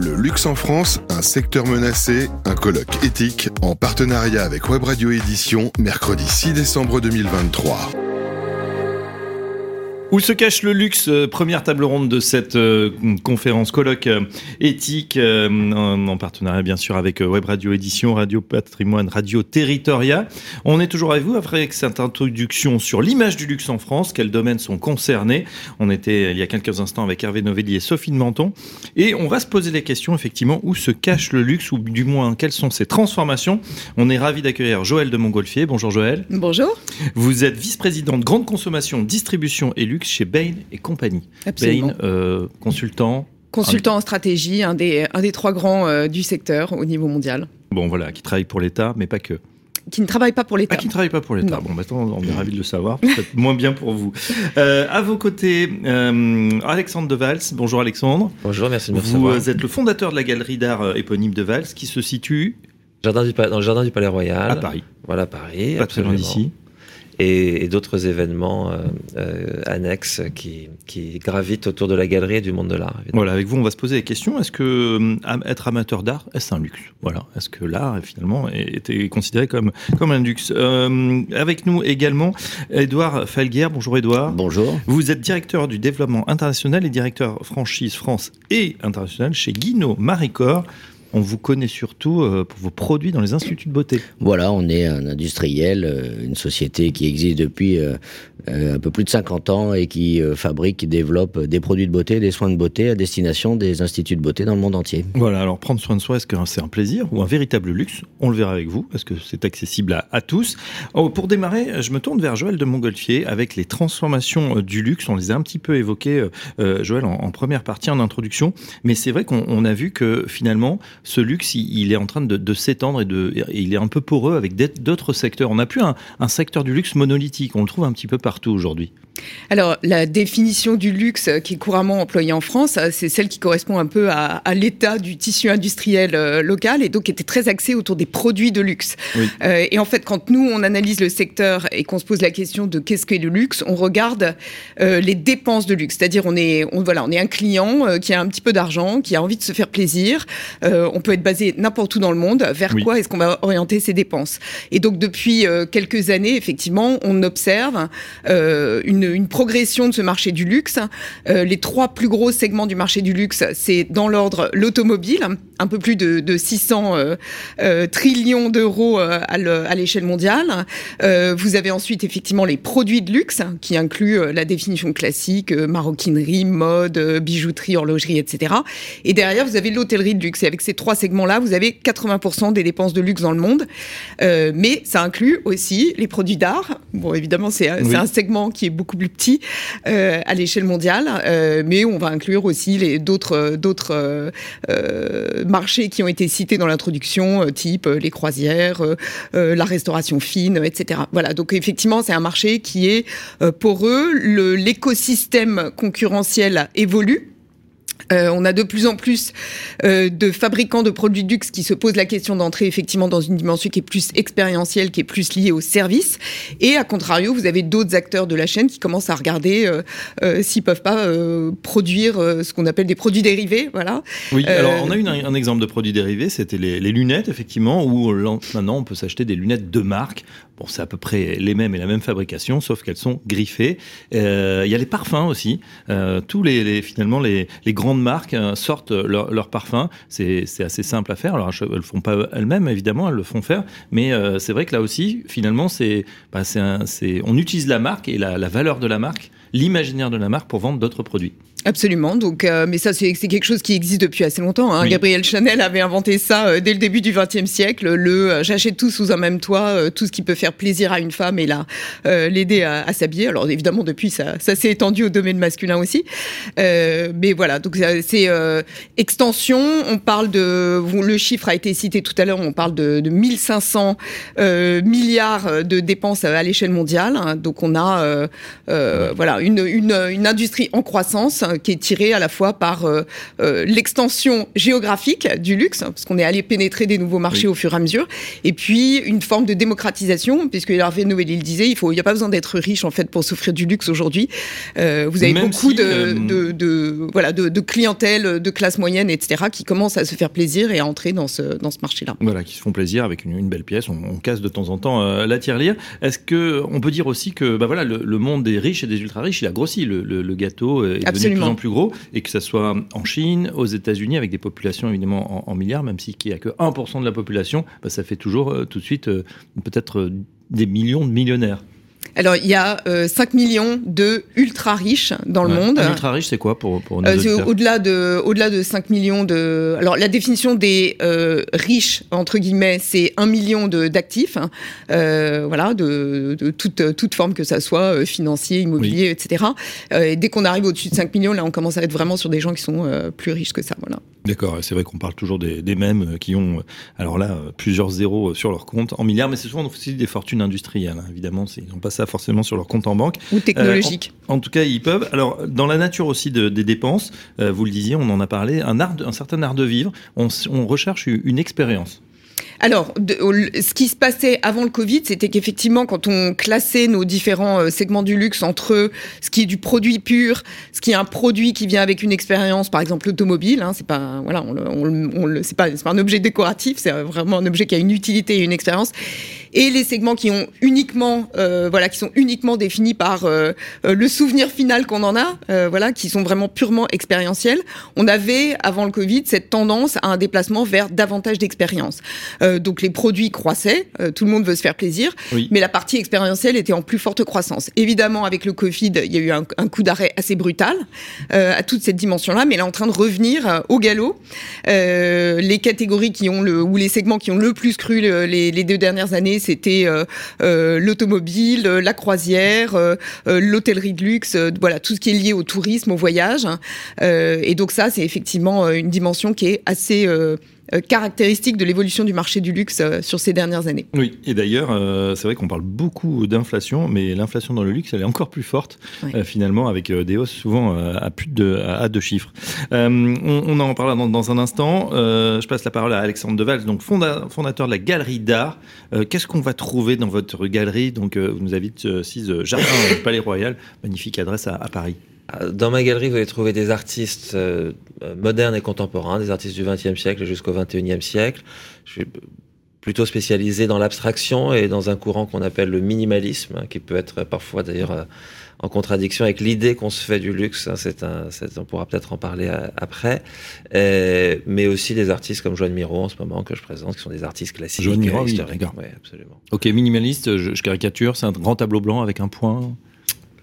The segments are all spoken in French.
Le luxe en France, un secteur menacé, un colloque éthique en partenariat avec Web Radio Édition, mercredi 6 décembre 2023. Où se cache le luxe euh, Première table ronde de cette euh, conférence colloque euh, éthique en, partenariat bien sûr avec Web Radio Édition, Radio Patrimoine, Radio Territoria. On est toujours avec vous après cette introduction sur l'image du luxe en France, quels domaines sont concernés. On était il y a quelques instants avec Hervé Novelli et Sophie de Menton et on va se poser les questions effectivement où se cache le luxe ou du moins quelles sont ses transformations. On est ravi d'accueillir Joël de Montgolfier. Bonjour Joël. Bonjour. Vous êtes vice-présidente grande consommation, distribution et luxe chez Bain et compagnie. Absolument. Bain, euh, consultant. Consultant en stratégie, un des, un des trois grands euh, du secteur au niveau mondial. Bon, voilà, qui travaille pour l'État, mais pas que. Qui ne travaille pas pour l'État. Ah, qui ne travaille pas pour l'État. Bon, maintenant, on est ravis de le savoir. Peut-être moins bien pour vous. Euh, à vos côtés, euh, Alexandre de Vals. Bonjour Alexandre. Bonjour, merci de me Vous euh, êtes le fondateur de la galerie d'art éponyme de Vals, qui se situe Jardin du, dans le jardin du Palais Royal. à Paris. Voilà, Paris. Pas très loin d'ici. Et, et d'autres événements euh, euh, annexes qui, qui gravitent autour de la galerie et du monde de l'art. Voilà, avec vous, on va se poser la question est-ce que euh, être amateur d'art, est-ce un luxe? Voilà, est-ce que l'art, finalement, est- était considéré comme, comme un luxe? Euh, Avec nous également, Édouard Falguer. Bonjour Édouard. Bonjour. Vous êtes directeur du développement international et directeur franchise France et international chez Guinot Maricor. On vous connaît surtout euh, pour vos produits dans les instituts de beauté. Voilà, on est un industriel, euh, une société qui existe depuis euh, un peu plus de 50 ans et qui fabrique, qui développe des produits de beauté, des soins de beauté à destination des instituts de beauté dans le monde entier. Voilà, alors prendre soin de soi, est-ce que c'est un plaisir ou un véritable luxe? On le verra avec vous. Est-ce que c'est accessible à, à tous Oh, Pour démarrer, je me tourne vers Joël de Montgolfier avec les transformations du luxe. On les a un petit peu évoquées, Joël, en, en première partie, en introduction. Mais c'est vrai qu'on on a vu que finalement, ce luxe, il, il est en train de, de s'étendre et, de, et il est un peu poreux avec d'autres secteurs. On n'a plus un, un secteur du luxe monolithique. On le trouve un petit peu partout aujourd'hui. Alors, la définition du luxe qui est couramment employée en France, euh, c'est celle qui correspond un peu à, à l'état du tissu industriel euh, local et donc qui était très axée autour des produits de luxe. Oui. Euh, et en fait, quand nous, on analyse le secteur et qu'on se pose la question de qu'est-ce qu'est le luxe, on regarde euh, les dépenses de luxe. C'est-à-dire, on est, on, voilà, on est un client qui a un petit peu d'argent, qui a envie de se faire plaisir. Euh, on peut être basé n'importe où dans le monde. Vers Oui. quoi est-ce qu'on va orienter ses dépenses Et donc, depuis euh, quelques années, effectivement, on observe euh, une, une progression de ce marché du luxe. Les trois plus gros segments du marché du luxe, c'est dans l'ordre l'automobile, un peu plus de, de 600 euh, euh, trillions d'euros à le- à l'échelle mondiale. Vous avez ensuite effectivement les produits de luxe, qui incluent la définition classique, maroquinerie, mode, bijouterie, horlogerie, etc. Et derrière, vous avez l'hôtellerie de luxe. Et avec ces trois segments-là, vous avez 80% des dépenses de luxe dans le monde. Euh, mais ça inclut aussi les produits d'art. Bon, évidemment, c'est un- Oui. un segment qui est beaucoup plus petit euh, à l'échelle mondiale, euh, mais on va inclure aussi les d'autres d'autres euh, euh, marchés qui ont été cités dans l'introduction, euh, type euh, les croisières, euh, euh, la restauration fine, etc. Voilà. Donc effectivement, c'est un marché qui est euh, poreux. Le- L'écosystème concurrentiel évolue. Euh, on a de plus en plus euh, de fabricants de produits de luxe qui se posent la question d'entrer effectivement dans une dimension qui est plus expérientielle, qui est plus liée au service. Et à contrario, vous avez d'autres acteurs de la chaîne qui commencent à regarder euh, euh, s'ils peuvent pas produire ce qu'on appelle des produits dérivés. Voilà. Oui, alors on a eu un, un exemple de produit dérivé, c'était les, les lunettes, effectivement, où maintenant on peut s'acheter des lunettes de marque. Bon, c'est à peu près les mêmes et la même fabrication, sauf qu'elles sont griffées. Euh, Il y a les parfums aussi. Euh, tous les, finalement les, grandes marques euh, sortent leurs leur parfums. C'est assez simple à faire. Alors elles le font pas elles-mêmes, évidemment, elles le font faire. Mais c'est vrai que là aussi, finalement, c'est bah, on utilise la marque et la valeur de la marque, l'imaginaire de la marque pour vendre d'autres produits. Absolument. Donc, euh, mais ça, c'est quelque chose qui existe depuis assez longtemps. Hein. Oui. Gabriel Chanel avait inventé ça euh, dès le début du XXe siècle. Le euh, j'achète tout sous un même toit, euh, tout ce qui peut faire plaisir à une femme et la euh, l'aider à, à s'habiller. Alors évidemment, depuis ça, ça s'est étendu au domaine masculin aussi. Euh, mais voilà. Donc c'est euh, extension. On parle de le chiffre a été cité tout à l'heure. On parle de, de 1500 euh, milliards de dépenses à l'échelle mondiale. hein. Donc on a voilà une, une, une, industrie en croissance qui est tirée à la fois par l'extension géographique du luxe, parce qu'on est allé pénétrer des nouveaux marchés au fur et à mesure, et puis une forme de démocratisation, puisque Hervé Noël il disait, il faut, il n'y a pas besoin d'être riche en fait pour souffrir du luxe aujourd'hui. vous avez beaucoup de, de, de, voilà de, de clientèle de classe moyenne, etc., qui commencent à se faire plaisir et à entrer dans ce dans ce marché-là. Voilà, qui se font plaisir avec une, une belle pièce. On, on, casse de temps en temps euh, la tirelire. Est-ce que on peut dire aussi que bah voilà, le, le, monde des riches et des ultra riches, il a grossi. Le, le, le gâteau est Absolument. devenu de plus en plus gros, et que ça soit en Chine, aux États-Unis, avec des populations évidemment en, en milliards, même si qu'il n'y a que 1% de la population, bah, ça fait toujours euh, tout de suite euh, peut-être euh, des millions de millionnaires. Alors, il y a euh, 5 millions de ultra riches dans le monde. Un ultra riche, c'est quoi pour, pour nos Euh, auditeurs au-delà de, au-delà de 5 millions de. Alors, la définition des euh, riches, entre guillemets, c'est 1 million de, d'actifs, hein, euh, voilà, de, de toute, toute forme que ça soit, financier, immobilier, etc. Et dès qu'on arrive au-dessus de 5 millions, là, on commence à être vraiment sur des gens qui sont plus riches que ça, voilà. D'accord, c'est vrai qu'on parle toujours des, des mêmes qui ont, alors là, plusieurs zéros sur leur compte en milliards, mais c'est souvent aussi des fortunes industrielles, hein, évidemment. Ils n'ont pas ça forcément sur leur compte en banque. Ou technologiques. En, en tout cas, ils peuvent. Alors, dans la nature aussi de- des dépenses, euh, vous le disiez, on en a parlé, un, art, un certain art de vivre, on recherche une expérience. Alors, ce qui se passait avant le Covid, c'était qu'effectivement, quand on classait nos différents euh, segments du luxe entre ce qui est du produit pur, ce qui est un produit qui vient avec une expérience, par exemple l'automobile, hein, c'est pas voilà, on on on c'est pas, pas un objet décoratif, c'est vraiment un objet qui a une utilité et une expérience. Et les segments qui ont uniquement, euh, voilà, qui sont uniquement définis par euh, euh, le souvenir final qu'on en a, euh, voilà, qui sont vraiment purement expérientiels. On avait avant le Covid cette tendance à un déplacement vers davantage d'expérience. Euh, donc les produits croissaient, euh, tout le monde veut se faire plaisir, Oui. mais la partie expérientielle était en plus forte croissance. Évidemment, avec le Covid, il y a eu un, un coup d'arrêt assez brutal euh, à toute cette dimension-là, mais elle est en train de revenir euh, au galop. Euh, les catégories qui ont le ou les segments qui ont le plus cru le- les, les deux dernières années, c'était l'automobile, la croisière, l'hôtellerie de luxe, euh, voilà tout ce qui est lié au tourisme, au voyage. Euh, et donc ça, c'est effectivement une dimension qui est assez euh, euh, caractéristique de l'évolution du marché du luxe euh, sur ces dernières années. Oui, et d'ailleurs, euh, c'est vrai qu'on parle beaucoup d'inflation, mais l'inflation dans le luxe, elle est encore plus forte, euh, finalement, avec des hausses souvent à plus de à, à deux chiffres. On, on en parlera dans, dans un instant. Je passe la parole à Alexandre Deval, donc fonda- fondateur de la Galerie d'Art. Qu'est-ce qu'on va trouver dans votre galerie? Donc, vous nous invite euh, 6 Jardin Palais Royal, magnifique adresse à, à Paris. Dans ma galerie, vous allez trouver des artistes euh, modernes et contemporains, des artistes du XXe siècle jusqu'au XXIe siècle. Je suis plutôt spécialisé dans l'abstraction et dans un courant qu'on appelle le minimalisme, hein, qui peut être parfois d'ailleurs euh, en contradiction avec l'idée qu'on se fait du luxe. hein. c'est un, c'est- on pourra peut-être en parler euh, après. Euh, mais aussi des artistes comme Joanne Miro en ce moment que je présente, qui sont des artistes classiques, Joanne Miro, euh, oui. Ouais, absolument. Ok, minimaliste, je, je caricature, c'est un grand tableau blanc avec un point.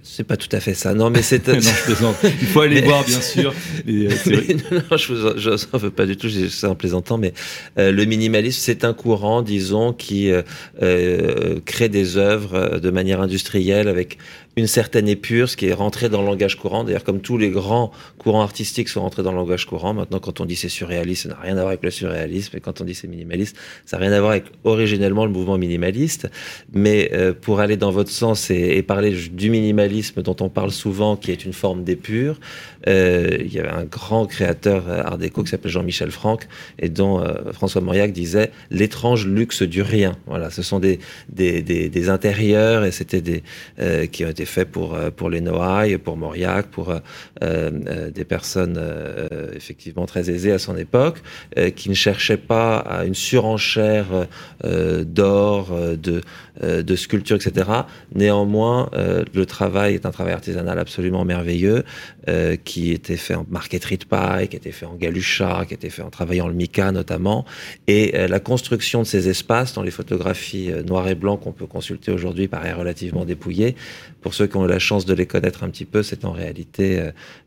C'est pas tout à fait ça. Non, mais c'est non, je plaisante. Il faut aller Mais- voir, bien sûr. Et, euh, c'est. Mais non, non, je n'en veux pas du tout, ça en plaisantant, mais euh, le minimalisme, c'est un courant, disons, qui euh, euh, crée des œuvres euh, de manière industrielle avec une certaine épure, ce qui est rentré dans le langage courant. D'ailleurs, comme tous les grands courants artistiques sont rentrés dans le langage courant, maintenant, quand on dit c'est surréaliste, ça n'a rien à voir avec le surréalisme, et quand on dit c'est minimaliste, ça n'a rien à voir avec originellement le mouvement minimaliste. Mais euh, pour aller dans votre sens et, et parler du minimalisme dont on parle souvent, qui est une forme d'épure, euh, il y avait un grand créateur euh, art déco qui s'appelle Jean-Michel Franck et dont euh, François Mauriac disait l'étrange luxe du rien. Voilà, ce sont des des, des, des intérieurs et c'était des euh, qui ont été faits pour euh, pour les Noailles, pour Mauriac, pour euh, des personnes euh, effectivement très aisées à son époque, euh, qui ne cherchaient pas à une surenchère euh, d'or, euh, de euh, de sculpture, etc. Néanmoins, euh, le travail est un travail artisanal absolument merveilleux euh, qui était fait en marqueterie de paille, qui était fait en galucha, qui était fait en travaillant le mica notamment. Et euh, la construction de ces espaces dans les photographies euh, noir et blanc qu'on peut consulter aujourd'hui paraît relativement dépouillée. Pour ceux qui ont eu la chance de les connaître un petit peu, c'est en réalité,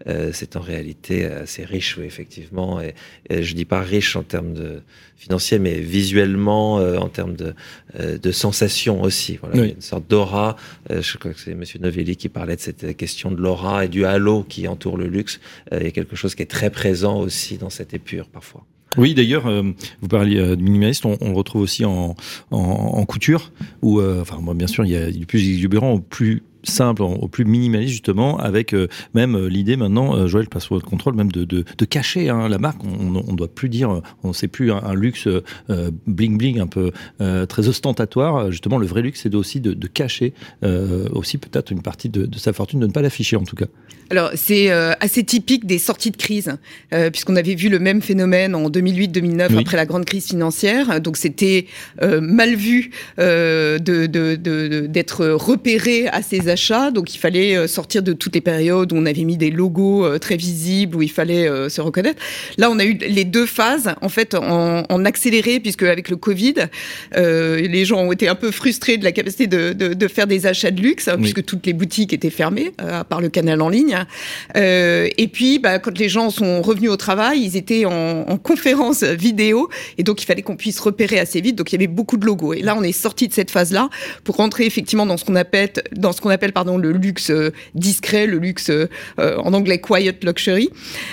euh, c'est en réalité assez riche, oui, effectivement. Et, et je dis pas riche en termes de financiers, mais visuellement, euh, en termes de, euh, de sensations aussi. Voilà, Oui. Il y a une sorte d'aura. Je crois que c'est Monsieur Novelli qui parlait de cette question de l'aura et du halo qui entoure le luxe. Il y a quelque chose qui est très présent aussi dans cette épure parfois. Oui, d'ailleurs, euh, vous parliez euh, de minimaliste, on, on le retrouve aussi en, en, en couture, où, euh, enfin, moi, bien sûr, il y a du plus exubérant au plus simple, au plus minimaliste justement, avec même l'idée maintenant, Joël passe le contrôle, même de, de, de cacher hein, la marque. On ne doit plus dire, on ne sait plus un, luxe bling bling un peu très ostentatoire. Justement, le vrai luxe, c'est aussi de, de cacher aussi peut-être une partie de, sa fortune, de ne pas l'afficher en tout cas. Alors c'est assez typique des sorties de crise, puisqu'on avait vu le même phénomène en 2008-2009 après la grande crise financière. Donc c'était mal vu euh, d'être repéré à achats. Donc il fallait euh, sortir de toutes les périodes où on avait mis des logos euh, très visibles, où il fallait se reconnaître. Là, on a eu les deux phases en fait en, accéléré, puisque avec le Covid, les gens ont été un peu frustrés de la capacité de, faire des achats de luxe, puisque toutes les boutiques étaient fermées, à part le canal en ligne. et puis, bah, quand les gens sont revenus au travail, ils étaient en, en conférence vidéo, et donc il fallait qu'on puisse repérer assez vite. Donc il y avait beaucoup de logos. Et là, on est sorti de cette phase-là pour rentrer effectivement dans ce qu'on appelle, dans ce qu'on appelle pardon, le luxe euh, discret, le luxe euh, en anglais quiet luxury,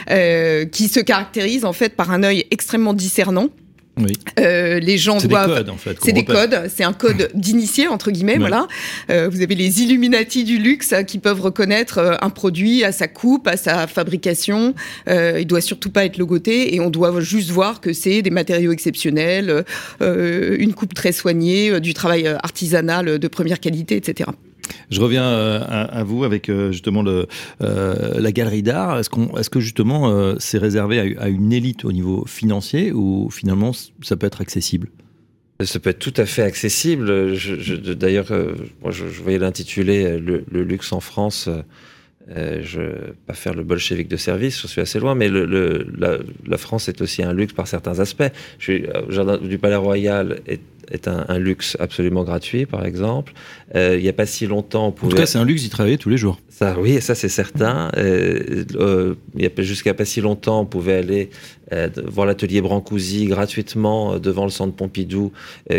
euh, qui se caractérise en fait par un œil extrêmement discernant oui. Euh, les gens c'est doivent. Des codes, en fait, c'est des codes. C'est un code d'initié entre guillemets. Voilà. Euh, vous avez les Illuminati du luxe hein, qui peuvent reconnaître euh, un produit à sa coupe, à sa fabrication. Euh, il doit surtout pas être logoté et on doit juste voir que c'est des matériaux exceptionnels, euh, une coupe très soignée, du travail artisanal de première qualité, etc. Je reviens euh, à, vous avec euh, justement euh, la galerie d'art. Est-ce, qu'on, est-ce que justement c'est réservé à, une élite au niveau financier ou finalement ça peut être accessible? Ça peut être tout à fait accessible. Je, d'ailleurs, moi, je, voyais l'intitulé le, luxe en France. Je ne vais pas faire le bolchevique de service, je suis assez loin, mais le, la, France est aussi un luxe par certains aspects. Je suis, jardin du Palais Royal est est un, luxe absolument gratuit, par exemple. Euh, il n'y a pas si longtemps, on pouvait... En tout cas, c'est un luxe d'y travailler tous les jours. Ça, oui, ça c'est certain. Euh, euh, jusqu'à pas si longtemps, on pouvait aller voir l'atelier Brancusi gratuitement devant le centre Pompidou,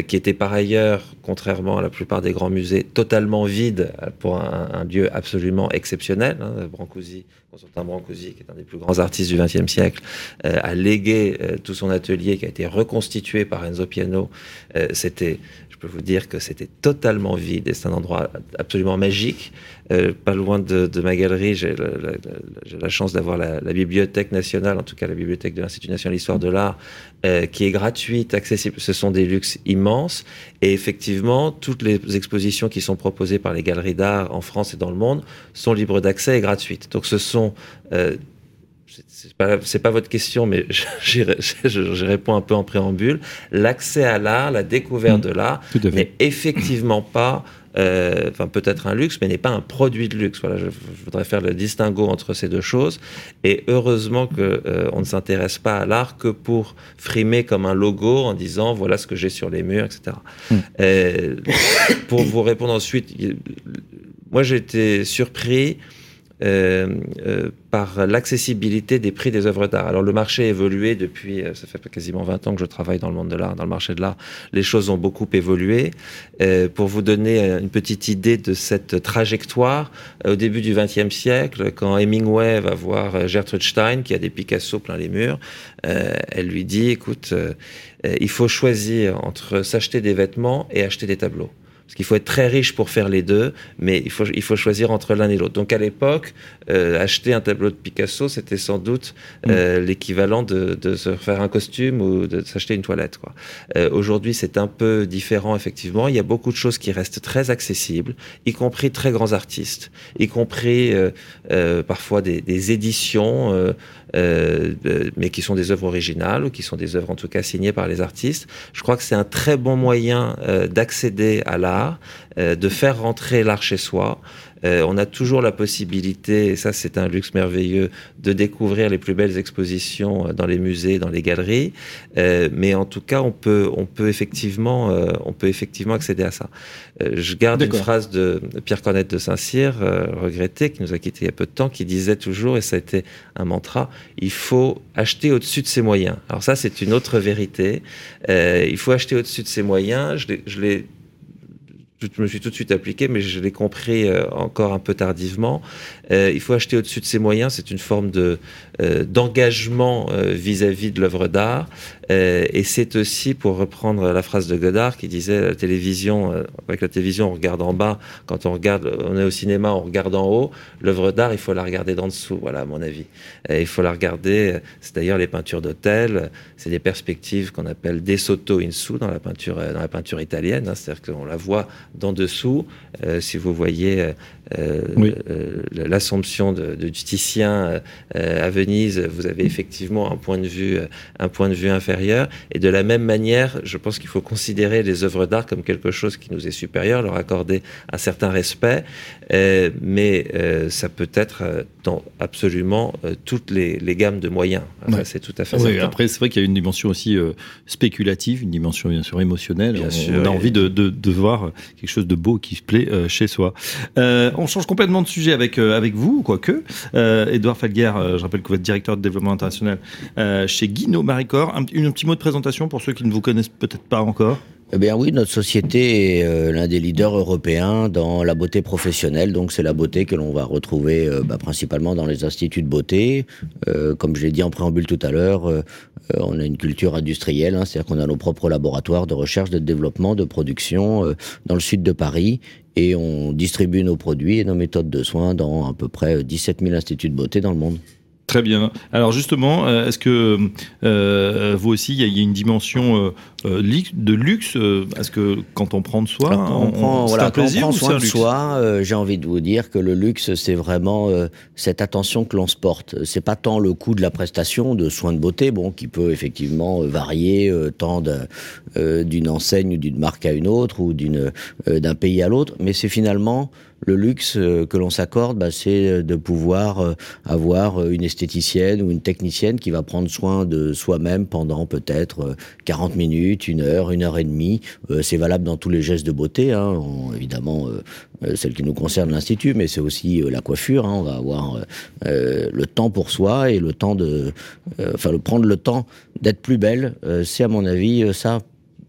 qui était par ailleurs, contrairement à la plupart des grands musées, totalement vide pour un, lieu absolument exceptionnel. Hein. Brancusi, Constantin Brancusi, qui est un des plus grands artistes du XXe siècle, a légué tout son atelier qui a été reconstitué par Enzo Piano c'était, je peux vous dire que c'était totalement vide et c'est un endroit absolument magique. Euh, pas loin de, ma galerie, j'ai la, chance d'avoir la, Bibliothèque nationale, en tout cas la Bibliothèque de l'Institut national d'histoire de l'art, euh, qui est gratuite, accessible. Ce sont des luxes immenses. Et effectivement, toutes les expositions qui sont proposées par les galeries d'art en France et dans le monde sont libres d'accès et gratuites. Donc ce sont euh, c'est pas, pas votre question, mais je, réponds un peu en préambule. L'accès à l'art, la découverte mmh. de l'art, n'est effectivement pas, euh, enfin peut-être un luxe, mais n'est pas un produit de luxe. Voilà, je, voudrais faire le distinguo entre ces deux choses. Et heureusement que euh, on ne s'intéresse pas à l'art que pour frimer comme un logo en disant voilà ce que j'ai sur les murs, etc. Mmh. Euh, pour vous répondre ensuite, moi j'ai été surpris par l'accessibilité des prix des œuvres d'art. Alors le marché a évolué depuis, euh, ça fait quasiment 20 ans que je travaille dans le monde de l'art, dans le marché de l'art, les choses ont beaucoup évolué. pour vous donner une petite idée de cette trajectoire, au début du XXe siècle, quand Hemingway va voir Gertrude Stein, qui a des Picasso plein les murs, elle lui dit, écoute, il faut choisir entre s'acheter des vêtements et acheter des tableaux. Parce qu'il faut être très riche pour faire les deux, mais il faut, il faut choisir entre l'un et l'autre. Donc à l'époque, euh, acheter un tableau de Picasso, c'était sans doute euh, mm. l'équivalent de, de, se faire un costume ou de s'acheter une toilette. Quoi. Euh, Aujourd'hui, c'est un peu différent, effectivement. Il y a beaucoup de choses qui restent très accessibles, y compris très grands artistes, y compris parfois des, des éditions mais qui sont des œuvres originales ou qui sont des œuvres en tout cas signées par les artistes. Je crois que c'est un très bon moyen d'accéder à l'art, euh, de faire rentrer l'art chez soi. Euh, on a toujours la possibilité, et ça c'est un luxe merveilleux, de découvrir les plus belles expositions euh, dans les musées, dans les galeries. Mais en tout cas, on peut, on peut effectivement, on peut effectivement accéder à ça. je garde une phrase de Pierre Cornette de Saint-Cyr, regretté, qui nous a quittés il y a peu de temps, qui disait toujours, et ça a été un mantra, il faut acheter au-dessus de ses moyens. Alors ça, c'est une autre vérité. il faut acheter au-dessus de ses moyens. Je l'ai je me suis tout de suite appliqué, mais je l'ai compris encore un peu tardivement. Il faut acheter au-dessus de ses moyens. C'est une forme de d'engagement vis-à-vis de l'œuvre d'art. et c'est aussi, pour reprendre la phrase de Godard qui disait la télévision, avec la télévision, on regarde en bas. Quand on regarde, on est au cinéma, on regarde en haut. L'œuvre d'art, il faut la regarder d'en dessous. Voilà, à mon avis. il faut la regarder. C'est d'ailleurs les peintures d'hôtel. C'est des perspectives qu'on appelle des sotto in su dans la peinture, dans la peinture italienne. Hein. C'est-à-dire qu'on la voit d'en dessous. Euh, si vous voyez euh, euh, l'Assomption de, de, Titien à Venise, vous avez effectivement un point de vue, un point de vue inférieur. Et de la même manière, je pense qu'il faut considérer les œuvres d'art comme quelque chose qui nous est supérieur, leur accorder un certain respect. mais ça peut être dans absolument toutes les, gammes de moyens. C'est tout à fait oui, Après, c'est vrai qu'il y a une dimension aussi spéculative, une dimension bien sûr émotionnelle. Bien on, sûr, a envie de, de, de, voir quelque chose de beau qui se plaît chez soi. Euh, on change complètement de sujet avec, euh, avec vous, quoique. Euh, Edouard Felguer, je rappelle que vous êtes directeur de développement international chez Guino Maricor. Un, petit mot de présentation pour ceux qui ne vous connaissent peut-être pas encore. Eh bien oui, notre société est l'un des leaders européens dans la beauté professionnelle. Donc c'est la beauté que l'on va retrouver bah, principalement dans les instituts de beauté. comme je l'ai dit en préambule tout à l'heure, on a une culture industrielle, hein, c'est-à-dire qu'on a nos propres laboratoires de recherche, de développement, de production dans le sud de Paris et on distribue nos produits et nos méthodes de soins dans à peu près 17 000 instituts de beauté dans le monde. Très bien. Alors justement, euh, est-ce que euh, vous aussi, il y, a une dimension euh, de luxe Est-ce que quand on prend de soi, on, prend, voilà, un plaisir on prend soin de soi, j'ai envie de vous dire que le luxe, c'est vraiment cette attention que l'on se porte. C'est pas tant le coût de la prestation de soins de beauté, bon, qui peut effectivement varier tant d'une enseigne ou d'une marque à une autre ou d'une d'un pays à l'autre, mais c'est finalement le luxe euh, que l'on s'accorde, bah, c'est euh, de pouvoir euh, avoir une esthéticienne ou une technicienne qui va prendre soin de soi-même pendant peut-être 40 minutes, une heure, une heure et demie. c'est valable dans tous les gestes de beauté, hein. évidemment celle qui nous concerne l'Institut, mais c'est aussi la coiffure. Hein. on va avoir le temps pour soi et le temps de... enfin, prendre le temps d'être plus belle. c'est à mon avis ça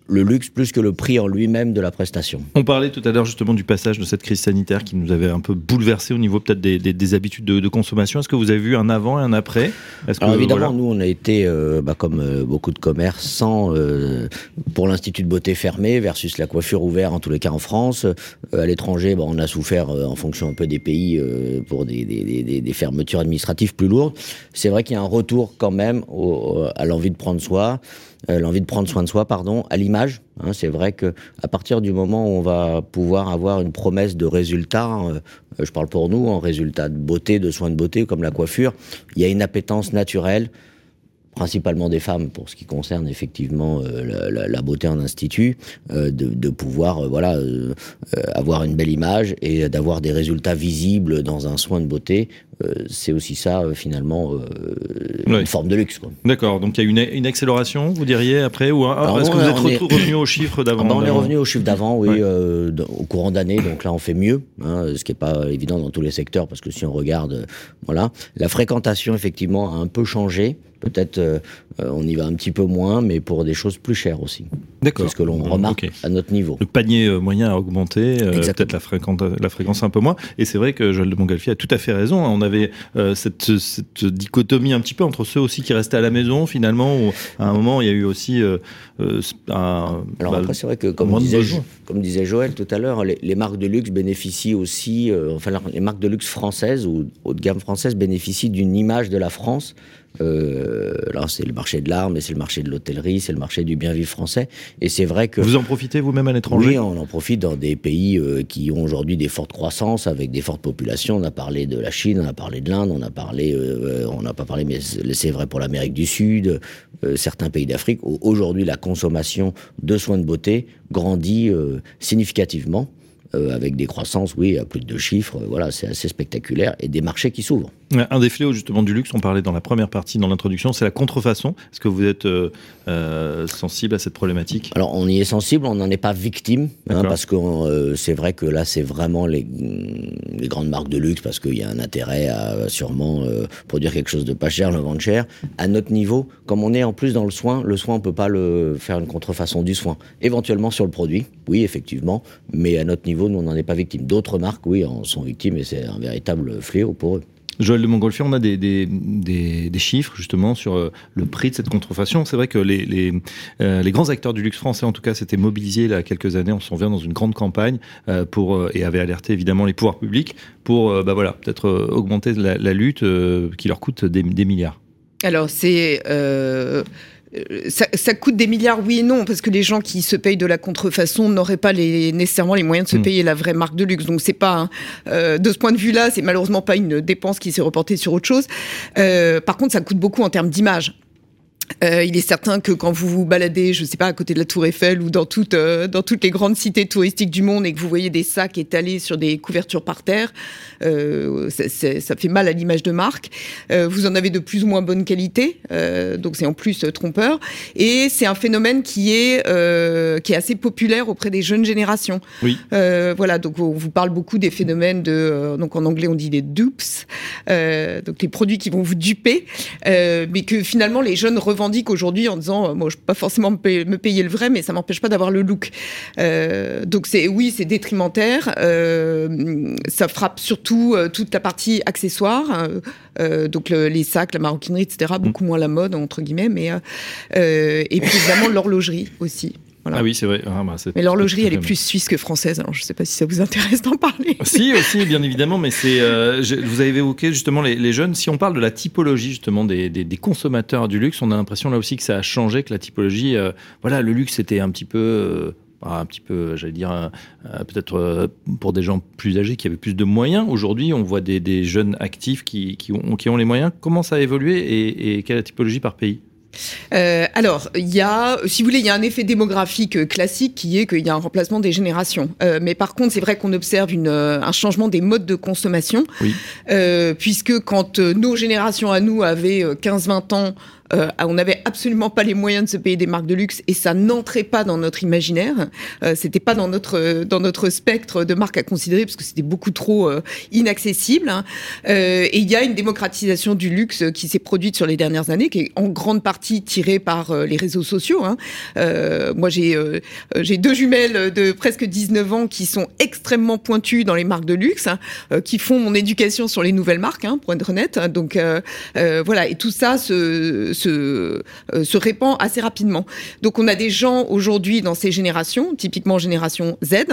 le luxe plus que le prix en lui-même de la prestation. On parlait tout à l'heure justement du passage de cette crise sanitaire qui nous avait un peu bouleversé au niveau peut-être des, habitudes de, consommation. Est-ce que vous avez vu un avant et un après? Alors évidemment, nous on a été, euh, bah, comme euh, beaucoup de commerçants, euh, pour l'institut de beauté fermé versus la coiffure ouverte en tous les cas en France. à l'étranger, bah, on a souffert en fonction un peu des pays pour des, des, fermetures administratives plus lourdes. C'est vrai qu'il y a un retour quand même à l'envie de prendre soin. Euh, l'envie de prendre soin de soi, pardon, à l'image. Hein, c'est vrai que à partir du moment où on va pouvoir avoir une promesse de résultat, euh, je parle pour nous, en résultat de beauté, de soins de beauté, comme la coiffure, il y a une appétence naturelle principalement des femmes pour ce qui concerne effectivement euh, la, beauté en institut, de, de, pouvoir voilà avoir une belle image et d'avoir des résultats visibles dans un soin de beauté euh, c'est aussi ça euh, finalement euh, une forme de luxe. D'accord, donc il y a une, une accélération, vous diriez après, ou est-ce que vous êtes revenu aux chiffres d'avant ah bah, On est revenu aux chiffres d'avant, oui, au courant d'année. Donc là, on fait mieux, hein, ce qui n'est pas évident dans tous les secteurs parce que si on regarde, voilà, la fréquentation effectivement a un peu changé. Peut-être euh, on y va un petit peu moins, mais pour des choses plus chères aussi. D'accord. C'est ce que l'on remarque à notre niveau. Le panier euh, moyen a augmenté, euh, peut-être la, fréquence, la fréquence un peu moins. Et c'est vrai que Joël de Montgolfier a tout à fait raison. On avait cette, cette, dichotomie un petit peu entre ceux aussi qui restaient à la maison, finalement, où à un moment, il y a eu aussi un. Alors bah, après, c'est vrai que, comme disait, comme disait Joël tout à l'heure, les, les, marques de luxe bénéficient aussi, enfin, les marques de luxe françaises ou haut de gamme françaises bénéficient d'une image de la France euh, c'est le marché de l'art, mais c'est le marché de l'hôtellerie, c'est le marché du bien vivre français. Et c'est vrai que vous en profitez vous-même à l'étranger? Oui, on en profite dans des pays euh, qui ont aujourd'hui des fortes croissances avec des fortes populations. On a parlé de la Chine, on a parlé de l'Inde, on a parlé, euh, on n'a pas parlé, mais c'est vrai pour l'Amérique du Sud, certains pays d'Afrique où aujourd'hui la consommation de soins de beauté grandit significativement. Avec des croissances, oui, à plus de deux chiffres. voilà, c'est assez spectaculaire et des marchés qui s'ouvrent. Un des fléaux justement du luxe, on parlait dans la première partie, dans l'introduction, c'est la contrefaçon. Est-ce que vous êtes sensible à cette problématique? Alors on y est sensible, on n'en est pas victime, hein, parce que c'est vrai que là c'est vraiment les, les, grandes marques de luxe, parce qu'il y a un intérêt à sûrement produire quelque chose de pas cher, le vendre cher. À notre niveau, comme on est en plus dans le soin, le soin on peut pas le faire une contrefaçon du soin. Éventuellement sur le produit, oui effectivement, mais à notre niveau, nous on n'en est pas victime. D'autres marques, oui, en sont victimes et c'est un véritable fléau pour eux. Joël de Montgolfier, on a des, des, des, chiffres justement sur euh, le prix de cette contrefaçon. C'est vrai que les, les, euh, les, grands acteurs du luxe français, en tout cas, s'étaient mobilisés il y a quelques années. On s'en vient dans une grande campagne euh, pour et avait alerté évidemment les pouvoirs publics pour, bah voilà, peut-être augmenter la, la lutte qui leur coûte des, milliards. Alors c'est ça, coûte des milliards, oui et non, parce que les gens qui se payent de la contrefaçon n'auraient pas les, nécessairement les moyens de se hmm. payer la vraie marque de luxe. Donc c'est pas, euh, de ce point de vue-là, c'est malheureusement pas une dépense qui s'est reportée sur autre chose. Euh, par contre, ça coûte beaucoup en termes d'image. Euh, il est certain que quand vous vous baladez, je ne sais pas, à côté de la Tour Eiffel ou dans, toutes euh, dans toutes les grandes cités touristiques du monde et que vous voyez des sacs étalés sur des couvertures par terre, euh, ça fait mal à l'image de marque. Euh, vous en avez de plus ou moins bonne qualité, euh, donc c'est en plus trompeur. Et c'est un phénomène qui est, qui est assez populaire auprès des jeunes générations. Oui. voilà, donc on vous parle beaucoup des phénomènes de, donc en anglais on dit des dupes, donc les produits qui vont vous duper, mais que finalement les jeunes revendique aujourd'hui en disant, euh, moi, je peux pas forcément me payer, le vrai, mais ça m'empêche pas d'avoir le look. Euh, donc c'est oui, c'est détrimentaire. Euh, ça frappe surtout toute la partie accessoire, donc les sacs, la maroquinerie, etc. Beaucoup moins la mode entre guillemets, mais et puis évidemment l'horlogerie aussi. Ah oui, c'est vrai. Ah, bah, mais l'horlogerie, elle est plus suisse que française. Alors, je ne sais pas si ça vous intéresse d'en parler. Si, aussi, bien évidemment. Mais c'est, euh, vous avez évoqué justement les, jeunes. Si on parle de la typologie justement des, consommateurs du luxe, on a l'impression là aussi que ça a changé, que la typologie, euh, voilà, le luxe était un petit peu. Euh, un petit peu, j'allais dire, peut-être pour des gens plus âgés qui avaient plus de moyens. Aujourd'hui, on voit des, jeunes actifs qui, ont, qui, ont, les moyens. Comment ça a évolué et, et quelle est la typologie par pays? Euh, alors, il y a, si vous voulez, il y a un effet démographique euh, classique qui est qu'il y a un remplacement des générations. Euh, mais par contre, c'est vrai qu'on observe une, un changement des modes de consommation, oui. puisque quand nos générations à nous avaient 15-20 ans, euh, on n'avait absolument pas les moyens de se payer des marques de luxe et ça n'entrait pas dans notre imaginaire. Euh, c'était pas dans notre dans notre spectre de marques à considérer parce que c'était beaucoup trop euh, inaccessible. Hein. Euh, et il y a une démocratisation du luxe qui s'est produite sur les dernières années, qui est en grande partie tirée par les réseaux sociaux. Hein. moi, j'ai j'ai deux jumelles de presque 19 ans qui sont extrêmement pointues dans les marques de luxe, hein, qui font mon éducation sur les nouvelles marques, hein, pour être honnête. Donc voilà, et tout ça se se, euh, se répand assez rapidement. Donc on a des gens aujourd'hui dans ces générations, typiquement génération Z,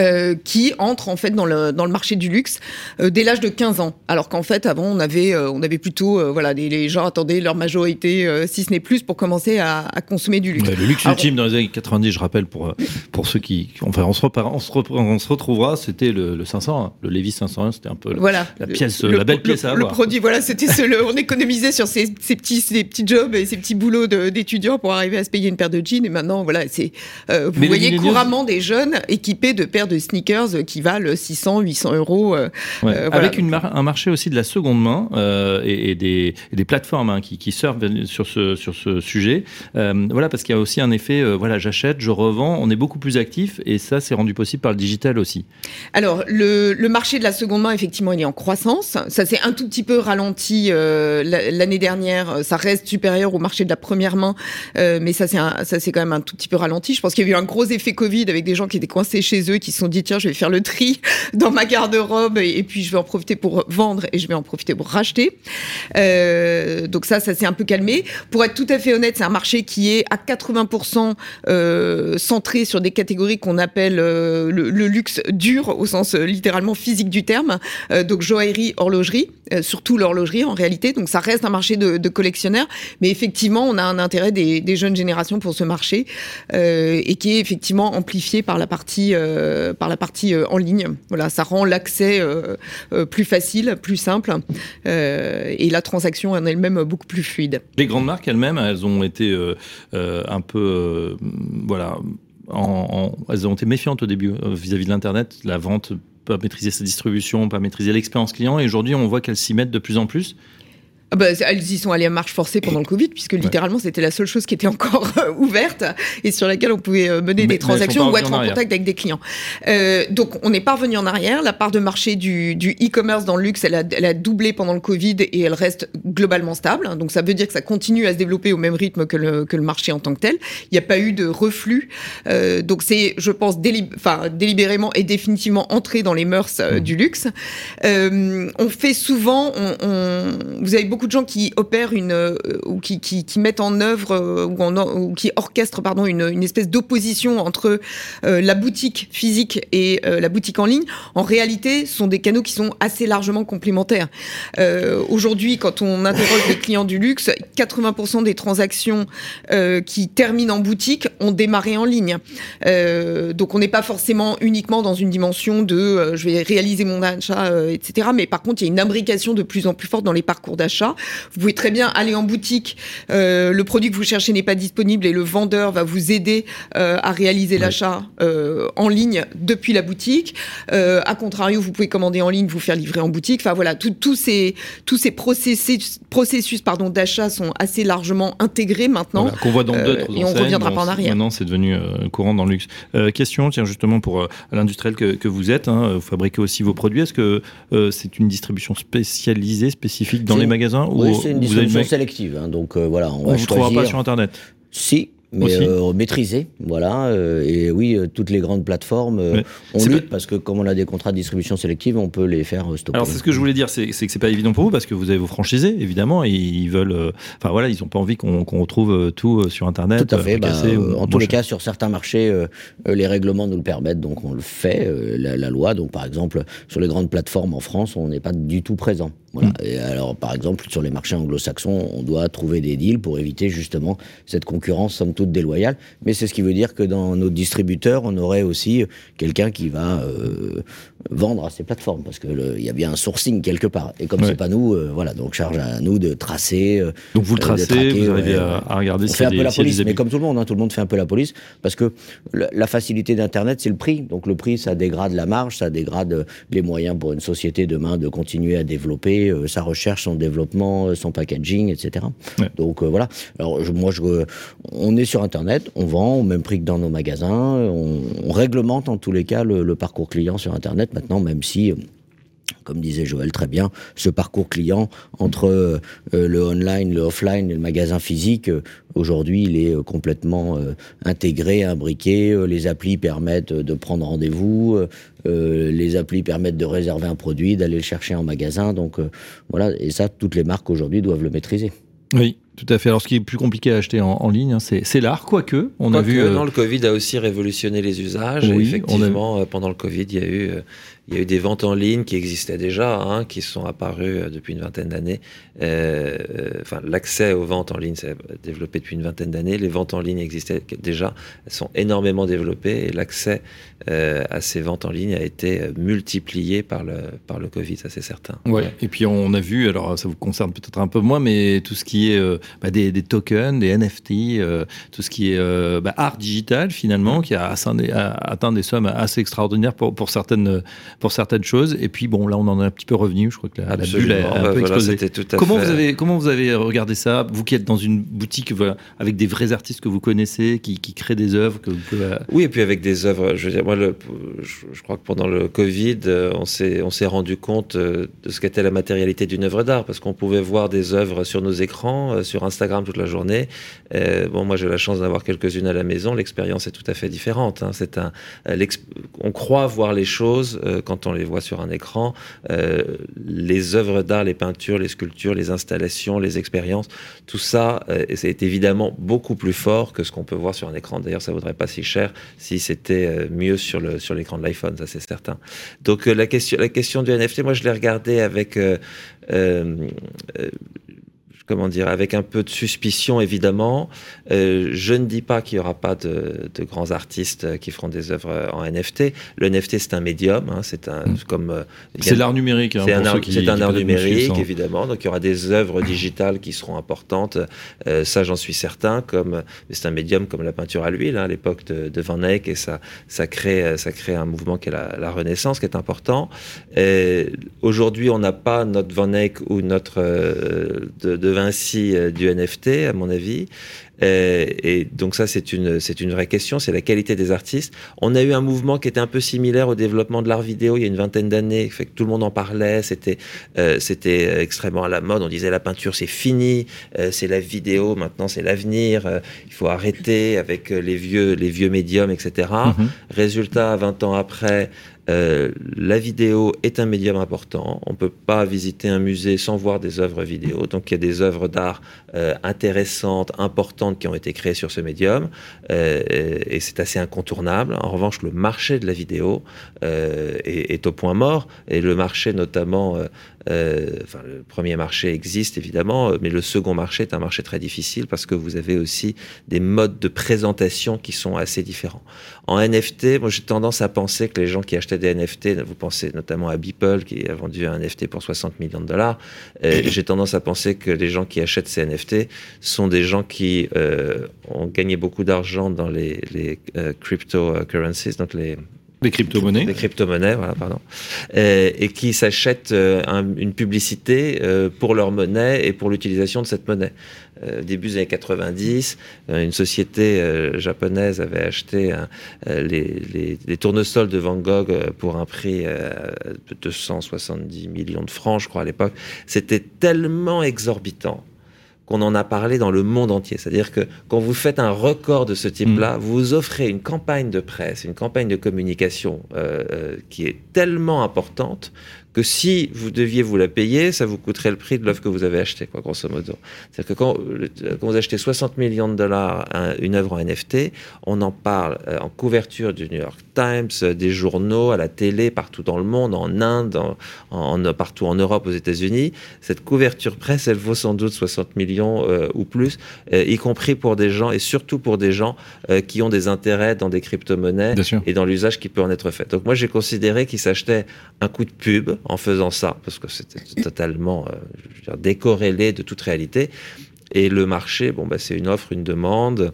euh, qui entrent en fait dans le, dans le marché du luxe euh, dès l'âge de 15 ans. Alors qu'en fait, avant, on avait, euh, on avait plutôt, voilà, des, les gens attendaient leur majorité, si ce n'est plus, pour commencer à, à consommer du luxe. le luxe ultime dans les années 90, je rappelle, pour, pour ceux qui. Enfin, on se, on se, on se retrouvera, c'était le, le 500, hein. le Levis 501, c'était un peu voilà, la, pièce, la belle pièce à avoir. Le produit, voilà, c'était on économisait sur ces, ces, petits, ces petits jobs et ces petits boulots d'étudiants pour arriver à se payer une paire de jeans. Et maintenant, voilà, c'est. vous voyez couramment des jeunes équipés de de sneakers qui valent 600, 800 euros. Euh, euh, avec une un marché aussi de la seconde main euh, et, des, des, plateformes hein, qui, qui surfent sur ce, sur ce sujet. voilà, parce qu'il y a aussi un effet, voilà, j'achète, je revends, on est beaucoup plus actif et ça, c'est rendu possible par le digital aussi. Alors, le, le, marché de la seconde main, effectivement, il est en croissance. Ça s'est un tout petit peu ralenti l'année dernière. Ça reste supérieur au marché de la première main, mais ça c'est quand même un tout petit peu ralenti. Je pense qu'il y a eu un gros effet Covid avec des gens qui étaient coincés chez eux, qui se sont dit tiens, je vais faire le tri dans ma garde-robe et, puis je vais en profiter pour vendre et je vais en profiter pour racheter. Euh, donc ça, ça s'est un peu calmé. Pour être tout à fait honnête, c'est un marché qui est à 80% euh, centré sur des catégories qu'on appelle euh, le, luxe dur au sens littéralement physique du terme. donc joaillerie, horlogerie, surtout l'horlogerie en réalité. Donc ça reste un marché de, collectionneurs, mais effectivement, on a un intérêt des jeunes générations pour ce marché et qui est effectivement amplifié par la partie par la partie euh, en ligne. Voilà, ça rend l'accès euh, euh, plus facile, plus simple, et la transaction en elle-même beaucoup plus fluide. Les grandes marques elles-mêmes, elles ont été un peu, voilà elles ont été méfiantes au début vis-à-vis de l'internet, la vente pas maîtriser sa distribution, pas maîtriser l'expérience client. Et aujourd'hui, on voit qu'elles s'y mettent de plus en plus. Ah bah, elles y sont allées à marche forcée pendant le Covid, puisque littéralement c'était la seule chose qui était encore euh, ouverte et sur laquelle on pouvait euh, mener des transactions ou être en, contact avec des clients. Euh, donc on n'est pas revenu en arrière. La part de marché du e-commerce dans le luxe, elle a, elle a, doublé pendant le Covid et elle reste globalement stable. Donc ça veut dire que ça continue à se développer au même rythme que le, que le marché en tant que tel. Il n'y a pas eu de reflux. Euh, donc c'est, je pense, délibérément et définitivement entré dans les mœurs euh, mmh. du luxe. on fait souvent, on, on, vous avez beaucoup de gens qui opèrent une euh, ou qui, mettent en œuvre euh, ou, qui orchestrent pardon une, espèce d'opposition entre euh, la boutique physique et la boutique en ligne. En réalité, sont des canaux qui sont assez largement complémentaires. Aujourd'hui, quand on interroge les clients du luxe, 80% des transactions qui terminent en boutique ont démarré en ligne. donc, on n'est pas forcément uniquement dans une dimension de je vais réaliser mon achat, etc. Mais par contre, il y a une imbrication de plus en plus forte dans les parcours d'achat vous pouvez très bien aller en boutique, euh, le produit que vous cherchez n'est pas disponible et le vendeur va vous aider euh, à réaliser l'achat euh, en ligne depuis la boutique. a contrario, vous pouvez commander en ligne, vous faire livrer en boutique. Enfin voilà, tous ces tous ces processus, processus pardon d'achat sont assez largement intégrés maintenant. Qu'on voit dans d'autres et on ne reviendra pas en arrière. Maintenant, c'est devenu courant dans le luxe. question, tiens justement pour l'industriel que, que, vous êtes, hein, vous fabriquez aussi vos produits. Est-ce que c'est une distribution spécialisée, spécifique dans les magasins oui, c'est une distribution sélective. Hein, donc euh, voilà, on, va vous trouvera pas sur Internet. Si, mais euh, maîtrisé, voilà. Euh, et oui, toutes les grandes plateformes, on lutte parce que comme on a des contrats de distribution sélective, on peut les faire stopper. Alors c'est ce que je voulais dire, c'est que c'est pas évident pour vous parce que vous avez vos franchisés, évidemment, et ils veulent, enfin voilà, ils ont pas envie qu'on retrouve tout sur Internet. Tout à fait. Bah, en tous les cas, sur certains marchés, les règlements nous le permettent, donc on le fait. La, la, loi, donc par exemple, sur les grandes plateformes en France, on n'est pas du tout présent. Mm. Et alors, par exemple, sur les marchés anglo-saxons, on doit trouver des deals pour éviter justement cette concurrence, somme toute déloyale. Mais c'est ce qui veut dire que dans nos distributeurs, on aurait aussi quelqu'un qui va euh, vendre à ces plateformes, parce qu'il y a bien un sourcing quelque part. Et comme c'est pas nous, euh, voilà, donc charge à nous de tracer. Euh, donc vous le tracez, vous arrivez à, regarder. On fait un peu la police, mais comme tout le monde, hein, tout le monde fait un peu la police, parce que la facilité d'Internet, c'est le prix. Donc le prix, ça dégrade la marge, ça dégrade les moyens pour une société demain de continuer à développer euh, sa recherche, son développement, euh, son packaging, etc. Donc euh, voilà. Alors moi, je, on est sur Internet, on vend au même prix que dans nos magasins, on, réglemente en tous les cas le, parcours client sur Internet maintenant, même si comme disait Joël très bien, ce parcours client entre le online, le offline et le magasin physique, aujourd'hui, il est complètement intégré, imbriqué. les applis permettent de prendre rendez-vous. Euh, les applis permettent de réserver un produit, d'aller le chercher en magasin. Donc euh, voilà, et ça, toutes les marques aujourd'hui doivent le maîtriser. Oui, tout à fait. Alors, ce qui est plus compliqué à acheter en, ligne, hein, c'est l'art, quoique. On a vu. Euh, le Covid a aussi révolutionné les usages. Effectivement, pendant le Covid, il y a eu il y a eu des ventes en ligne qui existaient déjà, hein, qui sont apparues euh, depuis une vingtaine d'années. Euh, euh, enfin, l'accès aux ventes en ligne s'est développé depuis une vingtaine d'années. Les ventes en ligne existaient déjà, elles sont énormément développées et l'accès euh, à ces ventes en ligne a été multiplié par le, par le Covid, ça c'est certain. Ouais. Et puis on a vu, alors ça vous concerne peut-être un peu moins, mais tout ce qui est bah, des, des, tokens, des NFT, tout ce qui est bah, art digital finalement, qui a atteint des, a atteint des sommes assez extraordinaires pour, pour certaines pour certaines choses. Et puis bon, là, on en est un petit peu revenu. Je crois que la, bulle a, un bah, peu explosé. comment vous avez comment vous avez regardé ça Vous qui êtes dans une boutique avec des vrais artistes que vous connaissez, qui, qui créent des œuvres que vous pouvez... Euh, oui, et puis avec des œuvres. Je veux dire, moi, le, je, crois que pendant le Covid, euh, on s'est rendu compte euh, de ce qu'était la matérialité d'une œuvre d'art, parce qu'on pouvait voir des œuvres sur nos écrans, sur Instagram toute la journée. bon, moi, j'ai la chance d'avoir quelques-unes à la maison. L'expérience est tout à fait différente. Hein. C'est un, on croit voir les choses quand on les voit sur un écran, euh, les œuvres d'art, les peintures, les sculptures, les installations, les expériences, tout ça, euh, c'est évidemment beaucoup plus fort que ce qu'on peut voir sur un écran. D'ailleurs, ça vaudrait pas si cher si c'était euh, mieux sur le sur l'écran de l'iPhone, ça c'est certain. Donc la question la question du NFT, moi je l'ai regardé avec comment dire, avec un peu de suspicion évidemment. Euh, je ne dis pas qu'il n'y aura pas de, de, grands artistes qui feront des œuvres en NFT. Le NFT c'est un médium, hein, c'est un mmh. comme c'est l'art numérique. Hein, c'est un, art, un art numérique évidemment, donc il y aura des œuvres digitales qui seront importantes. Euh, ça j'en suis certain. Comme c'est un médium comme la peinture à l'huile hein, à l'époque de, de, Van Eyck et ça ça crée ça crée un mouvement qui est la, la Renaissance qui est important. Aujourd'hui on n'a pas notre Van Eyck ou notre euh, de, de Vinci euh, du NFT, à mon avis. Et, donc ça, c'est une, c'est une vraie question, c'est la qualité des artistes. On a eu un mouvement qui était un peu similaire au développement de l'art vidéo il y a une vingtaine d'années, fait que tout le monde en parlait, c'était, euh, c'était extrêmement à la mode. On disait la peinture c'est fini, c'est la vidéo, maintenant c'est l'avenir. il faut arrêter avec les vieux, les vieux médiums, etc. Mm-hmm. Résultat, 20 ans après, euh, la vidéo est un médium important. On ne peut pas visiter un musée sans voir des œuvres vidéo. Donc il y a des œuvres d'art euh, intéressantes, importantes qui ont été créées sur ce médium. Euh, et c'est assez incontournable. En revanche, le marché de la vidéo est, est, au point mort. Et le marché notamment euh, enfin, le premier marché existe évidemment, mais le second marché est un marché très difficile parce que vous avez aussi des modes de présentation qui sont assez différents. En NFT, moi j'ai tendance à penser que les gens qui achetaient des NFT, vous pensez notamment à Beeple qui a vendu un NFT pour 60 millions de dollars, euh, j'ai tendance à penser que les gens qui achètent ces NFT sont des gens qui euh, ont gagné beaucoup d'argent dans les, les euh, cryptocurrencies, donc les les crypto-monnaies. Les crypto-monnaies, voilà, pardon. Et, et qui s'achètent euh, une publicité euh, pour leur monnaie et pour l'utilisation de cette monnaie. Euh, début des années 90, une société japonaise avait acheté les, les, les, tournesols de Van Gogh pour un prix de 270 millions de francs, je crois, à l'époque. C'était tellement exorbitant qu'on en a parlé dans le monde entier. C'est-à-dire que quand vous faites un record de ce type-là, mm. vous offrez une campagne de presse, une campagne de communication euh, euh, qui est tellement importante que si vous deviez vous la payer, ça vous coûterait le prix de l'œuvre que vous avez achetée, quoi, grosso modo. C'est-à-dire que quand, quand, vous achetez 60 millions de dollars une œuvre en NFT, on en parle euh, en couverture du New York Times, euh, des journaux, à la télé, partout dans le monde, en Inde, en, partout en Europe, aux États-Unis. Cette couverture presse, elle vaut sans doute 60 millions euh, ou plus, y compris pour des gens, et surtout pour des gens qui ont des intérêts dans des crypto-monnaies et dans l'usage qui peut en être fait. Donc moi, j'ai considéré qu'ils s'achetaient un coup de pub en faisant ça, parce que c'était totalement euh, décorrélé de toute réalité. Et le marché, bon, bah, c'est une offre, une demande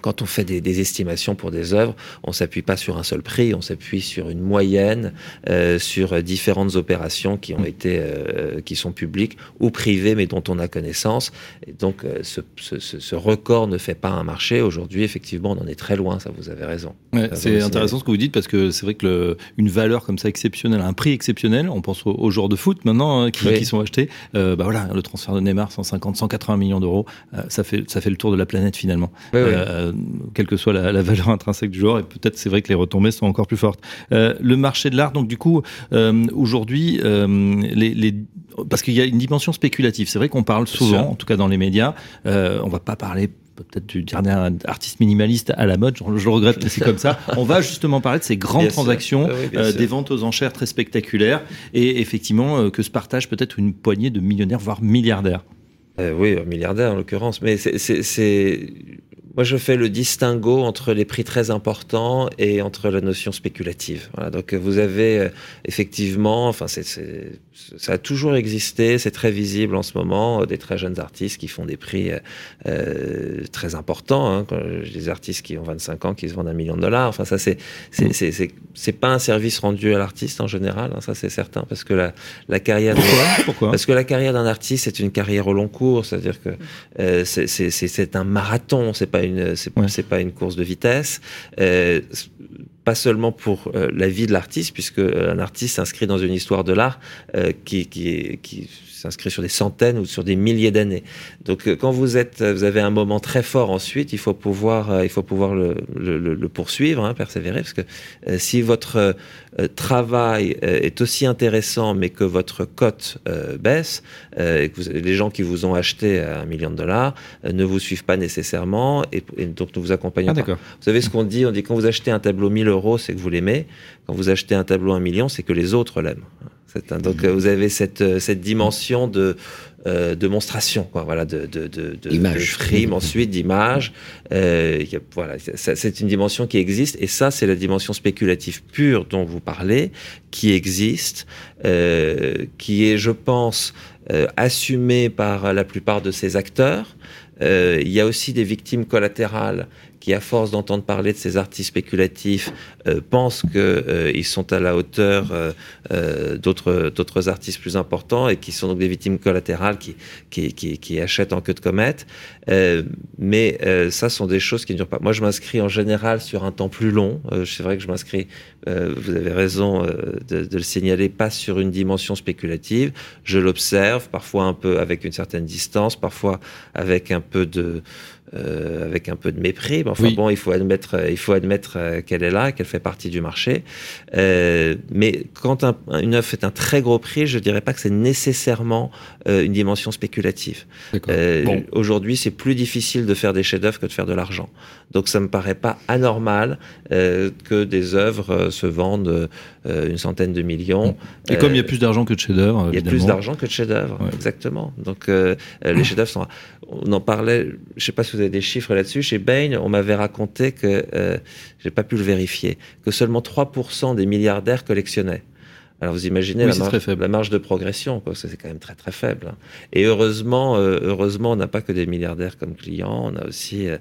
quand on fait des, estimations pour des œuvres, on s'appuie pas sur un seul prix, on s'appuie sur une moyenne, euh, sur différentes opérations qui ont mm. été, euh, qui sont publiques ou privées, mais dont on a connaissance. Et donc, euh, ce, ce, ce, record ne fait pas un marché. Aujourd'hui, effectivement, on en est très loin. Ça, vous avez raison. c'est intéressant ce que vous dites parce que c'est vrai que le, une valeur comme ça exceptionnelle, un prix exceptionnel, on pense aux, joueurs de foot maintenant hein, qui, qui, sont achetés. bah voilà, le transfert de Neymar, 150, 180 millions d'euros, ça fait ça fait le tour de la planète finalement. Oui, euh, quelle que soit la, valeur intrinsèque du joueur, et peut-être c'est vrai que les retombées sont encore plus fortes. Euh, le marché de l'art, donc du coup, euh, aujourd'hui, les, parce qu'il y a une dimension spéculative. C'est vrai qu'on parle souvent, en tout cas dans les médias, on va pas parler peut-être du dernier artiste minimaliste à la mode, je, le regrette, mais c'est comme ça. On va justement parler de ces grandes transactions, des ventes aux enchères très spectaculaires, et effectivement que se partagent peut-être une poignée de millionnaires, voire milliardaires. oui, milliardaires en l'occurrence, mais c'est moi, je fais le distinguo entre les prix très importants et entre la notion spéculative. Voilà, donc, vous avez euh, effectivement, enfin, c'est, ça a toujours existé, c'est très visible en ce moment, euh, des très jeunes artistes qui font des prix euh, très importants. Hein, des artistes qui ont 25 ans, qui se vendent un million de dollars. Enfin, ça, c'est, c'est, pas un service rendu à l'artiste en général. Hein, ça, c'est certain, parce que la, la carrière. Pourquoi, Pourquoi? Parce que la carrière d'un artiste, c'est une carrière au long cours. C'est-à-dire que euh, c'est, un marathon. C'est pas une, c'est pas une course de vitesse. Euh, pas seulement pour euh, la vie de l'artiste, puisque euh, un artiste s'inscrit dans une histoire de l'art euh, qui, qui, qui s'inscrit sur des centaines ou sur des milliers d'années. Donc quand vous êtes, vous avez un moment très fort ensuite, il faut pouvoir, il faut pouvoir le, le, le poursuivre, hein, persévérer, parce que si votre travail est aussi intéressant, mais que votre cote baisse, et que les gens qui vous ont acheté à un million de dollars ne vous suivent pas nécessairement, et, donc ne vous accompagnent ah, pas. Vous savez ce qu'on dit On dit quand vous achetez un tableau 1000 euros c'est que vous l'aimez. Quand vous achetez un tableau un million, c'est que les autres l'aiment. Donc vous avez cette, cette dimension de euh, de monstration, quoi, voilà, de, de, de, de, de frime ensuite, d'image. Euh, voilà, c'est une dimension qui existe, et ça, c'est la dimension spéculative pure dont vous parlez, qui existe, euh, qui est, je pense, euh, assumée par la plupart de ces acteurs. Euh, il y a aussi des victimes collatérales qui, à force d'entendre parler de ces artistes spéculatifs, euh, pensent qu'ils euh, sont à la hauteur euh, euh, d'autres artistes plus importants et qui sont donc des victimes collatérales qui qui, achètent en queue de comète. Euh, mais ça sont des choses qui ne durent pas. Moi, je m'inscris en général sur un temps plus long. c'est vrai que je m'inscris. vous avez raison de, le signaler, pas sur une dimension spéculative. Je l'observe parfois un peu avec une certaine distance, parfois avec un peu de euh, avec un peu de mépris. Mais enfin oui. bon, il faut admettre, il faut admettre euh, qu'elle est là, qu'elle fait partie du marché. Euh, mais quand un, une œuvre fait un très gros prix, je dirais pas que c'est nécessairement euh, une dimension spéculative. Euh, bon. Aujourd'hui, c'est plus difficile de faire des chefs-d'œuvre que de faire de l'argent. Donc, ça me paraît pas anormal euh, que des œuvres se vendent une centaine de millions. Et comme il y a plus d'argent que de chefs-d'œuvre, il y a plus d'argent que de chefs-d'œuvre, ouais. exactement. Donc, les chefs-d'œuvre sont. On en parlait. Je sais pas si vous avez des chiffres là-dessus. Chez Bain, on m'avait raconté que j'ai pas pu le vérifier, que seulement 3% des milliardaires collectionnaient. Alors vous imaginez oui, la, marge, la, marge, de progression, c'est quand même très très faible. Hein. Et heureusement, euh, heureusement, on n'a pas que des milliardaires comme clients, on a aussi euh,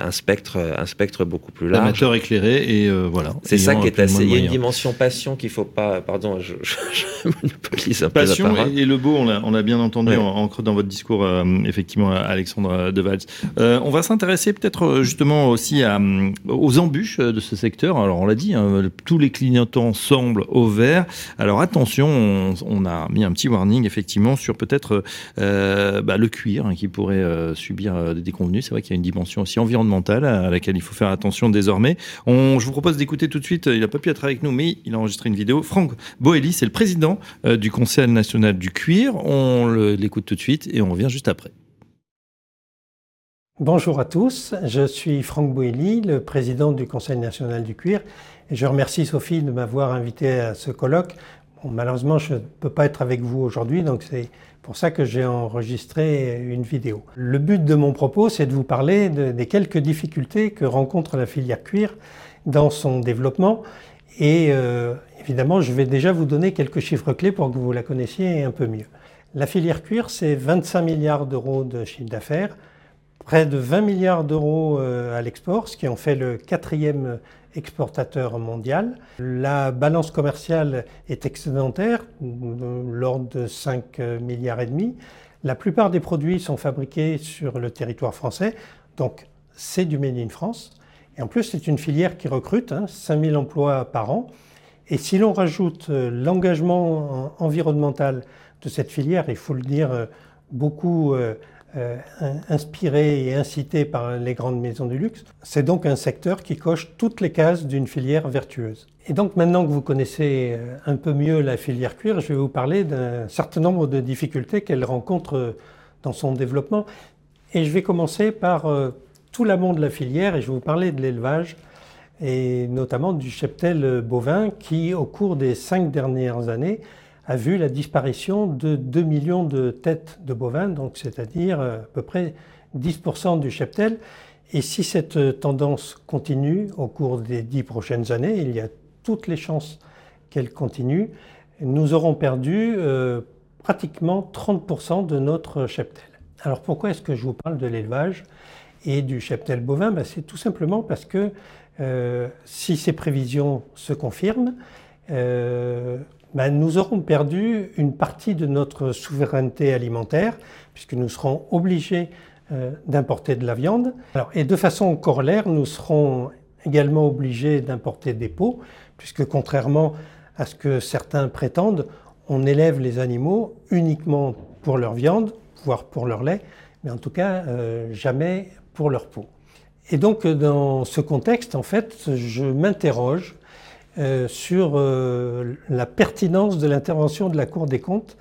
un spectre, un spectre beaucoup plus large. Amateur éclairé et euh, voilà. C'est ça qui est assez. Il y a une dimension passion qu'il faut pas. Pardon, je, je, je monopolise un peu passion la parole. Et, et le beau, on l'a bien entendu ouais. en, en, dans votre discours, euh, effectivement, Alexandre De Valls. on va s'intéresser peut-être justement aussi à, aux embûches de ce secteur. Alors on l'a dit, hein, tous les clignotants semblent au vert. Alors attention, on, a mis un petit warning effectivement sur peut-être euh, bah, le cuir hein, qui pourrait euh, subir euh, des déconvenus. C'est vrai qu'il y a une dimension aussi environnementale à laquelle il faut faire attention désormais. Je vous propose d'écouter tout de suite, il n'a pas pu être avec nous, mais il a enregistré une vidéo. Franck Boelli, c'est le président du Conseil national du cuir. On l'écoute tout de suite et on revient juste après. Bonjour à tous, je suis Franck Boelli, le président du Conseil national du cuir. Je remercie Sophie de m'avoir invité à ce colloque. Malheureusement, je ne peux pas être avec vous aujourd'hui, donc c'est pour ça que j'ai enregistré une vidéo. Le but de mon propos, c'est de vous parler de, des quelques difficultés que rencontre la filière cuir dans son développement. Et euh, évidemment, je vais déjà vous donner quelques chiffres clés pour que vous la connaissiez un peu mieux. La filière cuir, c'est 25 milliards d'euros de chiffre d'affaires, près de 20 milliards d'euros euh, à l'export, ce qui en fait le quatrième exportateur mondial. La balance commerciale est excédentaire, l'ordre de 5 milliards et demi. La plupart des produits sont fabriqués sur le territoire français, donc c'est du Made in France. Et en plus, c'est une filière qui recrute, hein, 5000 emplois par an. Et si l'on rajoute l'engagement environnemental de cette filière, il faut le dire, beaucoup euh, inspiré et incité par les grandes maisons du luxe. C'est donc un secteur qui coche toutes les cases d'une filière vertueuse. Et donc maintenant que vous connaissez un peu mieux la filière cuir, je vais vous parler d'un certain nombre de difficultés qu'elle rencontre dans son développement. Et je vais commencer par euh, tout l'amont de la filière et je vais vous parler de l'élevage et notamment du cheptel bovin qui, au cours des cinq dernières années, a vu la disparition de 2 millions de têtes de bovins, donc c'est-à-dire à peu près 10% du cheptel. Et si cette tendance continue au cours des dix prochaines années, il y a toutes les chances qu'elle continue, nous aurons perdu euh, pratiquement 30% de notre cheptel. Alors pourquoi est-ce que je vous parle de l'élevage et du cheptel bovin? Ben, C'est tout simplement parce que euh, si ces prévisions se confirment, euh, ben, nous aurons perdu une partie de notre souveraineté alimentaire, puisque nous serons obligés euh, d'importer de la viande. Alors, et de façon corollaire, nous serons également obligés d'importer des peaux, puisque contrairement à ce que certains prétendent, on élève les animaux uniquement pour leur viande, voire pour leur lait, mais en tout cas euh, jamais pour leur peau. Et donc dans ce contexte, en fait, je m'interroge euh, sur euh, la pertinence de l'intervention de la Cour des comptes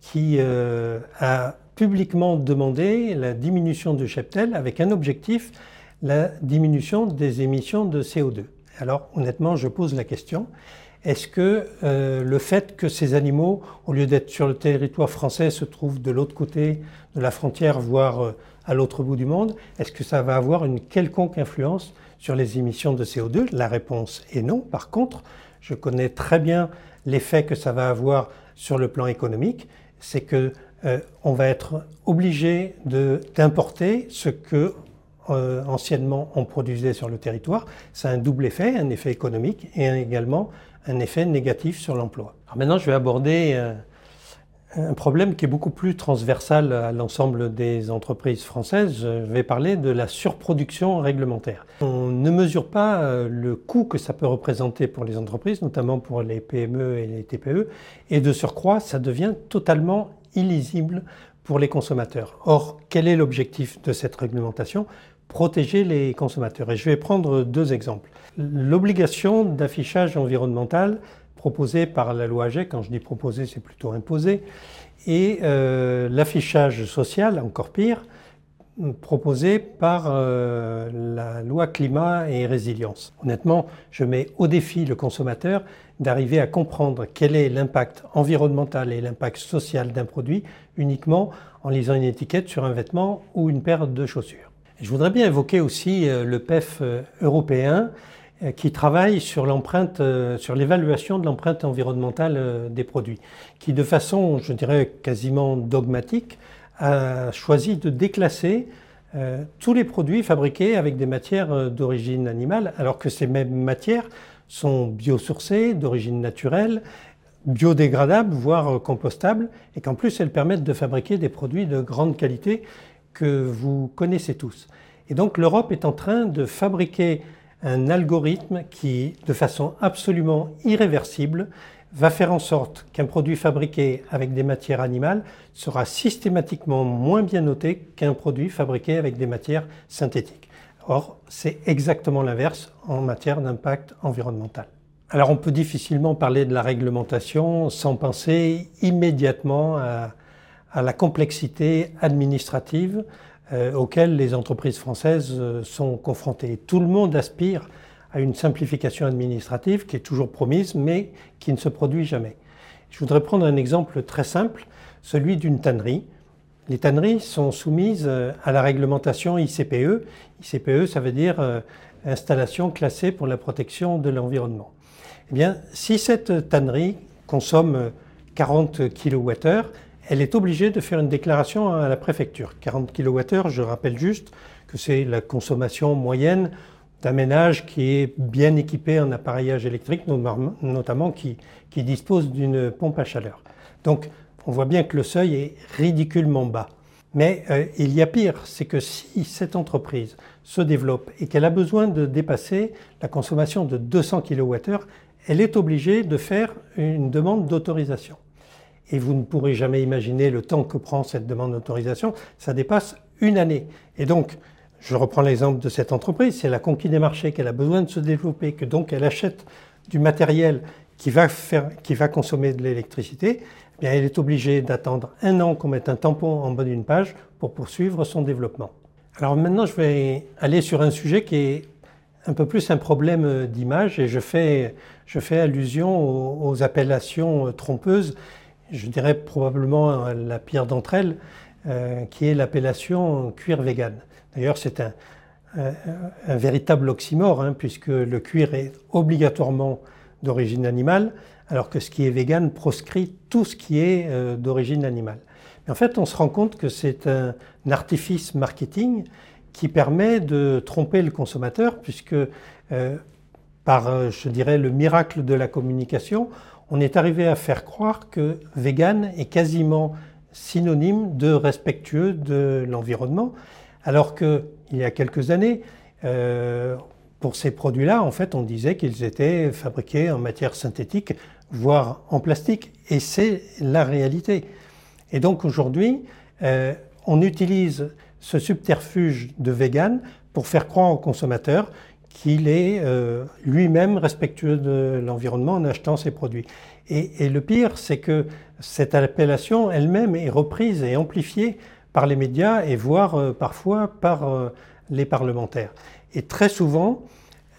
qui euh, a publiquement demandé la diminution du cheptel avec un objectif, la diminution des émissions de CO2. Alors honnêtement, je pose la question, est-ce que le fait que ces animaux, au lieu d'être sur le territoire français, se trouvent de l'autre côté de la frontière, voire à l'autre bout du monde, est-ce que ça va avoir une quelconque influence sur les émissions de CO2 La réponse est non. Par contre, je connais très bien l'effet que ça va avoir sur le plan économique, c'est que euh, on va être obligé d'importer ce que anciennement on produisait sur le territoire. Ça a un double effet, un effet économique et également un effet négatif sur l'emploi. maintenant, je vais aborder euh, un problème qui est beaucoup plus transversal à l'ensemble des entreprises françaises. Je vais parler de la surproduction réglementaire. On ne mesure pas euh, le coût que ça peut représenter pour les entreprises, notamment pour les PME et les TPE, et de surcroît, ça devient totalement illisible pour les consommateurs. Or, quel est l'objectif de cette réglementation? Protéger les consommateurs. Et je vais prendre deux exemples l'obligation d'affichage environnemental proposée par la loi AGEC, quand je dis proposée, c'est plutôt imposé, et euh, l'affichage social, encore pire, proposé par euh, la loi climat et résilience. Honnêtement, je mets au défi le consommateur d'arriver à comprendre quel est l'impact environnemental et l'impact social d'un produit uniquement en lisant une étiquette sur un vêtement ou une paire de chaussures. Je voudrais bien évoquer aussi euh, le PEF européen qui travaille sur l'empreinte, euh, sur l'évaluation de l'empreinte environnementale euh, des produits, qui de façon, je dirais, quasiment dogmatique, a choisi de déclasser tous les produits fabriqués avec des matières d'origine animale, alors que ces mêmes matières sont biosourcées, d'origine naturelle, biodégradables, voire compostables, et qu'en plus elles permettent de fabriquer des produits de grande qualité que vous connaissez tous. Et donc l'Europe est en train de fabriquer un algorithme qui, de façon absolument irréversible, va faire en sorte qu'un produit fabriqué avec des matières animales sera systématiquement moins bien noté qu'un produit fabriqué avec des matières synthétiques. Or, c'est exactement l'inverse en matière d'impact environnemental. Alors on peut difficilement parler de la réglementation sans penser immédiatement à, la complexité administrative euh, auxquelles les entreprises françaises euh, sont confrontées. Tout le monde aspire à une simplification administrative qui est toujours promise, mais qui ne se produit jamais. Je voudrais prendre un exemple très simple, celui d'une tannerie. Les tanneries sont soumises euh, à la réglementation ICPE. ICPE, ça veut dire installation classée pour la protection de l'environnement. Eh bien, si cette tannerie consomme 40 kWh, elle est obligée de faire une déclaration à la préfecture. 40 kWh, je rappelle juste que c'est la consommation moyenne d'un ménage qui est bien équipé en appareillage électrique, notamment qui, dispose d'une pompe à chaleur. Donc on voit bien que le seuil est ridiculement bas. Mais euh, il y a pire, c'est que si cette entreprise se développe et qu'elle a besoin de dépasser la consommation de 200 kWh, elle est obligée de faire une demande d'autorisation et vous ne pourrez jamais imaginer le temps que prend cette demande d'autorisation, ça dépasse une année. Et donc, je reprends l'exemple de cette entreprise, c'est la conquête des marchés qu'elle a besoin de se développer, que donc elle achète du matériel qui va, faire, qui va consommer de l'électricité, eh bien elle est obligée d'attendre un an qu'on mette un tampon en bas d'une page pour poursuivre son développement. Alors maintenant, je vais aller sur un sujet qui est un peu plus un problème d'image et je fais, je fais allusion aux appellations trompeuses je dirais probablement la pire d'entre elles, euh, qui est l'appellation cuir vegan. D'ailleurs, c'est un, véritable oxymore, hein, puisque le cuir est obligatoirement d'origine animale, alors que ce qui est vegan proscrit tout ce qui est euh, d'origine animale. Mais en fait, on se rend compte que c'est un, artifice marketing qui permet de tromper le consommateur, puisque euh, par, je dirais, le miracle de la communication, on est arrivé à faire croire que vegan est quasiment synonyme de respectueux de l'environnement, alors qu'il y a quelques années, euh, pour ces produits-là, en fait, on disait qu'ils étaient fabriqués en matière synthétique, voire en plastique, et c'est la réalité. Et donc aujourd'hui, euh, on utilise ce subterfuge de vegan pour faire croire aux consommateurs qu'il est euh, lui-même respectueux de l'environnement en achetant ses produits. Et, le pire, c'est que cette appellation elle-même est reprise et amplifiée par les médias et voire euh, parfois par euh, les parlementaires. Et très souvent,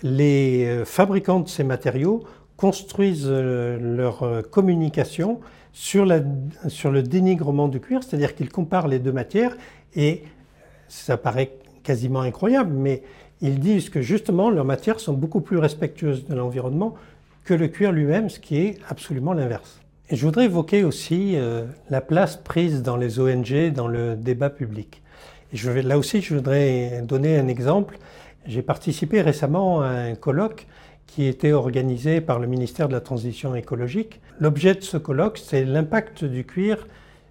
les fabricants de ces matériaux construisent leur communication sur, sur le dénigrement du cuir, c'est-à-dire qu'ils comparent les deux matières et ça paraît quasiment incroyable, mais ils disent que justement leurs matières sont beaucoup plus respectueuses de l'environnement que le cuir lui-même, ce qui est absolument l'inverse. Et je voudrais évoquer aussi euh, la place prise dans les ONG dans le débat public. Et là aussi, je voudrais donner un exemple. J'ai participé récemment à un colloque qui était organisé par le ministère de la Transition écologique. L'objet de ce colloque, c'est l'impact du cuir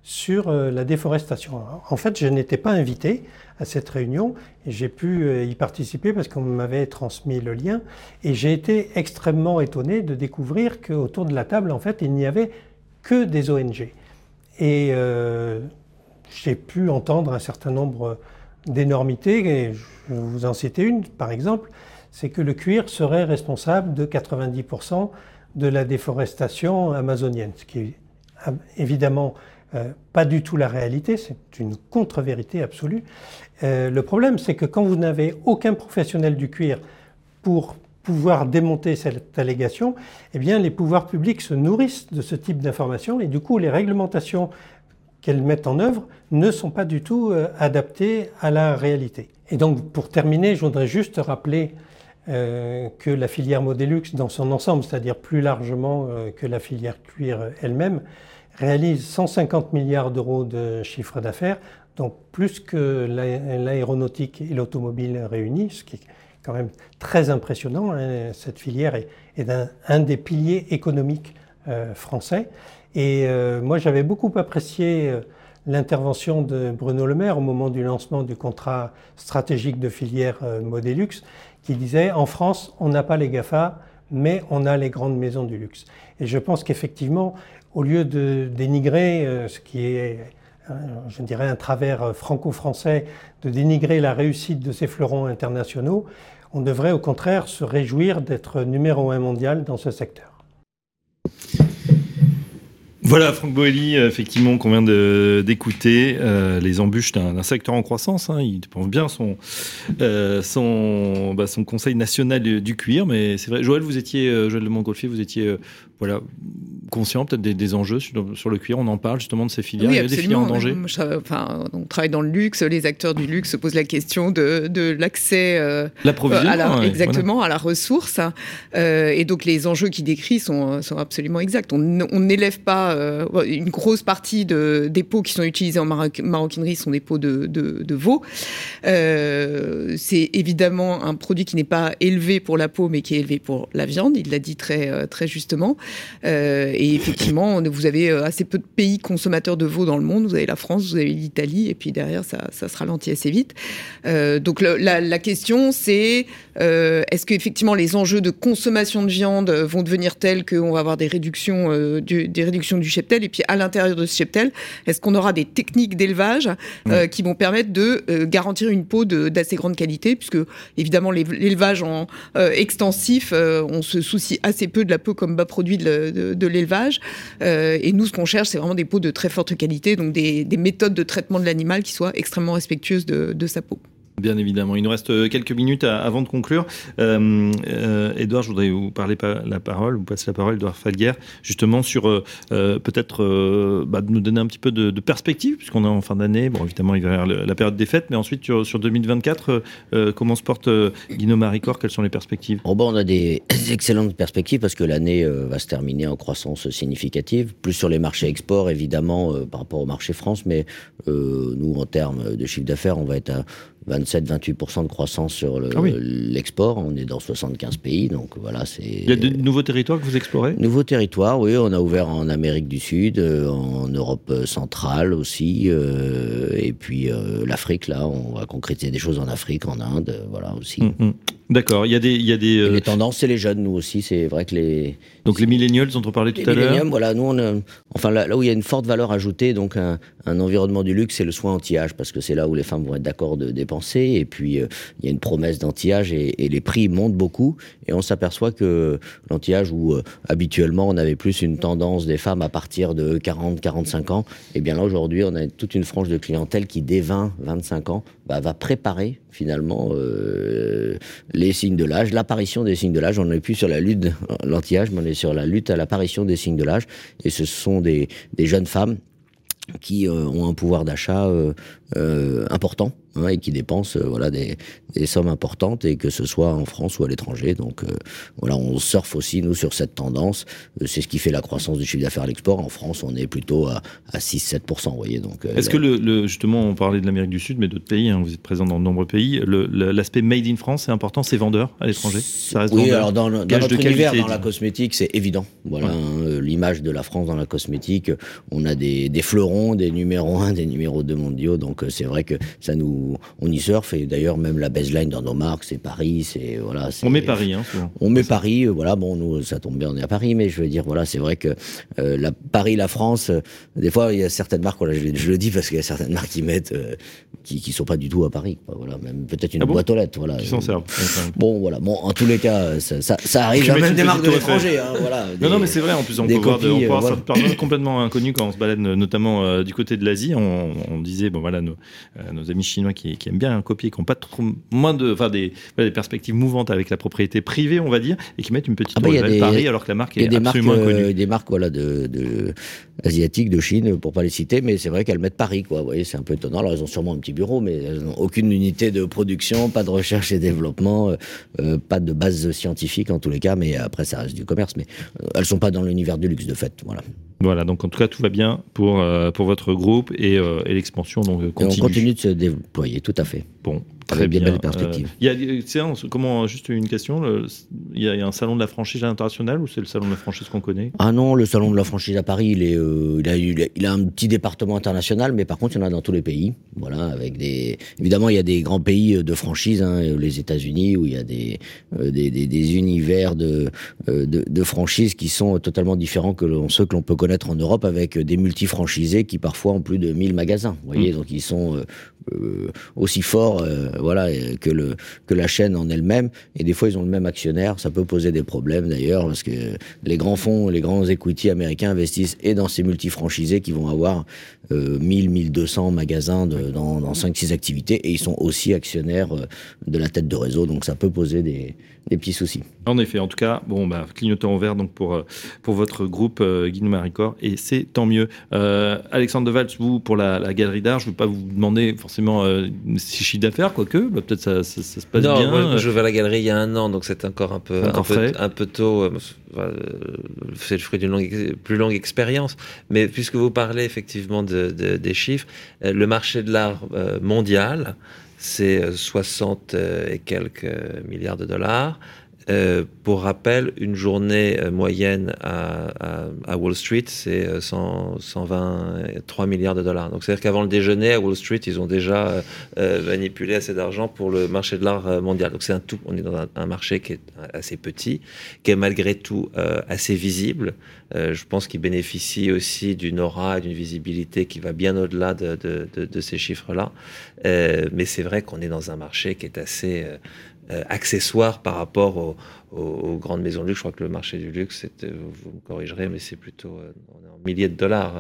sur euh, la déforestation. En fait, je n'étais pas invité à cette réunion j'ai pu euh, y participer parce qu'on m'avait transmis le lien et j'ai été extrêmement étonné de découvrir qu'autour de la table, en fait, il n'y avait que des ONG. Et euh, j'ai pu entendre un certain nombre d'énormités, et je vais vous en citer une par exemple, c'est que le cuir serait responsable de 90% de la déforestation amazonienne, ce qui est évidemment euh, pas du tout la réalité, c'est une contre-vérité absolue. Euh, le problème, c'est que quand vous n'avez aucun professionnel du cuir pour pouvoir démonter cette allégation, eh bien, les pouvoirs publics se nourrissent de ce type d'informations et du coup, les réglementations qu'elles mettent en œuvre ne sont pas du tout euh, adaptées à la réalité. Et donc, pour terminer, je voudrais juste rappeler que la filière Modélux dans son ensemble, c'est-à-dire plus largement que la filière cuir elle-même, réalise 150 milliards d'euros de chiffre d'affaires, donc plus que l'aéronautique et l'automobile réunis, ce qui est quand même très impressionnant. Hein. Cette filière est, un, des piliers économiques euh, français. Et euh, moi, j'avais beaucoup apprécié euh, l'intervention de Bruno Le Maire au moment du lancement du contrat stratégique de filière Modélux, qui disait en France, on n'a pas les GAFA, mais on a les grandes maisons du luxe. Et je pense qu'effectivement, au lieu de dénigrer euh, ce qui est, euh, je dirais, un travers euh, franco-français, de dénigrer la réussite de ces fleurons internationaux, on devrait au contraire se réjouir d'être numéro un mondial dans ce secteur. Voilà, Franck Boelli, effectivement, qu'on vient d'écouter, les embûches d'un secteur en croissance. Hein. il pense bien son, bah, son conseil national du, cuir, mais c'est vrai. Joël, vous étiez, Joël de Montgolfier, vous étiez voilà, conscient peut-être des, enjeux sur, le cuir. On en parle justement de ces filières. il y a des filières en danger. enfin, on travaille dans le luxe. Les acteurs du luxe se posent la question de, de l'accès euh, l'approvisionnement, exactement à la ressource. Euh, et donc les enjeux qu'il décrit sont, sont absolument exacts. On n'élève pas euh, une grosse partie de, des pots qui sont utilisés en maroquinerie sont des pots de, de, de veau. c'est évidemment un produit qui n'est pas élevé pour la peau, mais qui est élevé pour la viande. Il l'a dit très très justement. Euh, et effectivement, vous avez euh, assez peu de pays consommateurs de veau dans le monde. Vous avez la France, vous avez l'Italie, et puis derrière, ça, ça se ralentit assez vite. Euh, donc la, la, question, c'est est-ce qu'effectivement les enjeux de consommation de viande vont devenir tels qu'on va avoir des réductions, du, des réductions du cheptel, et puis à l'intérieur de ce cheptel, est-ce qu'on aura des techniques d'élevage qui vont permettre de garantir une peau d'assez grande qualité, puisque évidemment l'élevage en extensif, on se soucie assez peu de la peau comme bas produit de, l'élevage. Euh, et nous, ce qu'on cherche, c'est vraiment des peaux de très forte qualité, donc des, méthodes de traitement de l'animal qui soient extrêmement respectueuses de sa peau. Bien évidemment. Il nous reste euh, quelques minutes avant de conclure. Euh, euh, Edouard, je voudrais vous parler la parole, vous passer la parole, Edouard Falguer, justement sur euh, peut-être bah, nous donner un petit peu de, perspective, puisqu'on est en fin d'année. Bon, évidemment, il va y avoir la période des fêtes, mais ensuite sur, sur 2024, comment se porte Guino Maricor Quelles sont les perspectives? Oh, bon, On a des excellentes perspectives parce que l'année va se terminer en croissance significative, plus sur les marchés export, évidemment, par rapport au marché France, mais nous, en termes de chiffre d'affaires, on va être à 27-28% de croissance sur ah l'export. on est dans 75 pays, donc voilà, c'est. Il y a de nouveaux territoires que vous explorez? Nouveaux territoires, oui. On a ouvert en Amérique du Sud, euh, en Europe centrale aussi, euh, et puis euh, l'Afrique. Là, on va concrétiser des choses en Afrique, en Inde, voilà aussi. Hum, hum. D'accord. Il y a des, il y a des. Les tendances, c'est les jeunes, nous aussi. C'est vrai que les. Donc les millennials dont on parlait tout à l'heure. Les voilà. Nous, on enfin là, où il y a une forte valeur ajoutée, donc un, un environnement du luxe, c'est le soin anti-âge, parce que c'est là où les femmes vont être d'accord de dépenser. Et puis euh, il y a une promesse d'anti-âge et, et, les prix montent beaucoup. Et on s'aperçoit que l'anti-âge, où euh, habituellement on avait plus une tendance des femmes à partir de 40-45 ans, et eh bien là aujourd'hui, on a toute une frange de clientèle qui dès 20-25 ans bah, va préparer finalement euh, les signes de l'âge, l'apparition des signes de l'âge. On n'est plus sur la lutte l'anti-âge, mais on est sur la lutte à l'apparition des signes de l'âge. Et ce sont des, jeunes femmes qui ont un pouvoir d'achat important et qui dépensent euh, voilà, des, des, sommes importantes, et que ce soit en France ou à l'étranger. Donc euh, voilà, on surfe aussi, nous, sur cette tendance. Euh, c'est ce qui fait la croissance du chiffre d'affaires à l'export. En France, on est plutôt à, à 6-7%. Vous voyez, donc, Est-ce que, le, justement, on parlait de l'Amérique du Sud, mais d'autres pays, hein, vous êtes présent dans de nombreux pays, l'aspect made in France, c'est important, c'est vendeur à l'étranger Oui, alors dans, dans notre univers, dans la cosmétique, c'est évident. Voilà, hein, l'image de la France dans la cosmétique, on a des, des fleurons, des numéros 1, des numéros 2 mondiaux, donc c'est vrai que ça nous on y surfe et d'ailleurs même la baseline dans nos marques, c'est Paris, c'est voilà. On met Paris, hein, On met Paris, euh, voilà. Bon, nous ça tombe bien, on est à Paris, mais je veux dire, voilà, c'est vrai que euh, la Paris, la France, euh, des fois il y a certaines marques, voilà, je, le dis parce qu'il y a certaines marques qui mettent, qui, qui sont pas du tout à Paris, voilà, même peut-être une ah boîte aux lettres, voilà. Qui s'en servent. Bon, voilà, bon, en tous les cas, ça, ça, arrive. même des marques de l'étranger, hein, voilà. non, non, mais c'est vrai. En plus, on peut voir, on peut voir ça complètement inconnu quand on se balade, notamment du côté de l'Asie. On, disait, bon voilà, nos, nos amis chinois qui, qui bien copier, qui n'ont pas trop moins de, enfin des, des, perspectives mouvantes avec la propriété privée, on va dire, et qui mettent une petite ah bah, de Paris alors que la marque est absolument marques, inconnue. Euh, des marques voilà de, de asiatiques, de Chine, pour pas les citer, mais c'est vrai qu'elles mettent Paris, quoi. Vous voyez, c'est un peu étonnant. Alors, elles ont sûrement un petit bureau, mais elles n'ont aucune unité de production, pas de recherche et développement, euh, euh, pas de base scientifique en tous les cas, mais après, ça reste du commerce. Mais euh, elles sont pas dans l'univers du luxe, de fait. Voilà. Voilà, donc en tout cas, tout va bien pour, pour votre groupe et, et l'expansion donc continue. Et on continue de se déployer, tout à fait. Bon, Très bien, belle perspective. Il y a, comment, juste une question, il y, a un salon de la franchise internationale ou c'est le salon de la franchise qu'on connaît? Ah non, le salon de la franchise à Paris, il, est, euh, il, a, il, a, un petit département international, mais par contre, il y en a dans tous les pays. Voilà, avec des, évidemment, il y a des grands pays de franchise, hein, les États-Unis, où il y a des, euh, des, des, univers de, euh, de, de franchise qui sont totalement différents que ceux que l'on peut connaître en Europe, avec des multifranchisés qui parfois ont plus de 1000 magasins. Vous voyez, mmh. donc ils sont aussi forts voilà, que, le, que la chaîne en elle-même. Et des fois, ils ont le même actionnaire. Ça peut poser des problèmes d'ailleurs, parce que les grands fonds, les grands equity américains investissent et dans ces multifranchisés qui vont avoir euh, 1000, 1200 magasins dans, dans 5-6 activités. Et ils sont aussi actionnaires euh, de la tête de réseau. Donc ça peut poser des, des petits soucis. En effet, en tout cas, bon, bah, clignotant au vert donc pour, euh, pour votre groupe euh, Guillaume Maricor, et c'est tant mieux. Euh, Alexandre Deval, vous, pour la, galerie d'art, je ne veux pas vous demander forcément euh, si chiffre d'affaires, quoique, bah, peut-être ça, ça, ça, se passe non, bien. Moi, je vais à la galerie il y a un an, donc c'est encore un peu, un, peu un, peu, tôt. C'est le fruit d'une longue, plus longue expérience. Mais puisque vous parlez effectivement de, de, des chiffres, le marché de l'art mondial, c'est 60 et quelques milliards de dollars. Euh, pour rappel, une journée euh, moyenne à, Wall Street, c'est 123 euh, milliards de dollars. Donc, c'est-à-dire qu'avant le déjeuner, à Wall Street, ils ont déjà manipulé assez d'argent pour le marché de l'art mondial. Donc, c'est un tout. On est dans un, marché qui est assez petit, qui est malgré tout assez visible. je pense qu'il bénéficie aussi d'une aura et d'une visibilité qui va bien au-delà de, de, de, de, ces chiffres-là. mais c'est vrai qu'on est dans un marché qui est assez euh, accessoire par rapport aux, grandes maisons de luxe. Je crois que le marché du luxe, vous me corrigerez, mais c'est plutôt euh, on est en milliers de dollars.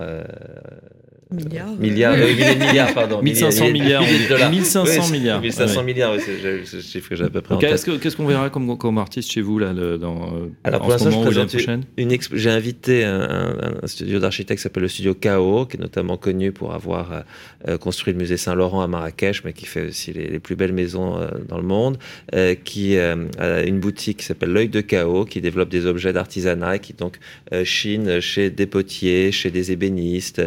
Euh, Milliards. Milliards, euh, milliards, pardon. 1500 milliards. 1500 milliards. 1500 milliards, oui, c'est ce chiffre que j'ai à peu près Qu'est-ce qu'on verra comme, comme artiste chez vous, là, dans, Alors, pour l'instant, je présente une, j'ai invité un, un, studio d'architectes qui s'appelle le studio KO, qui est notamment connu pour avoir euh, construit le musée Saint-Laurent à Marrakech, mais qui fait aussi les, les plus belles maisons euh, dans le monde, euh, qui a une boutique qui s'appelle l'œil de KO, qui développe des objets d'artisanat, qui donc chine chez des potiers, chez des ébénistes,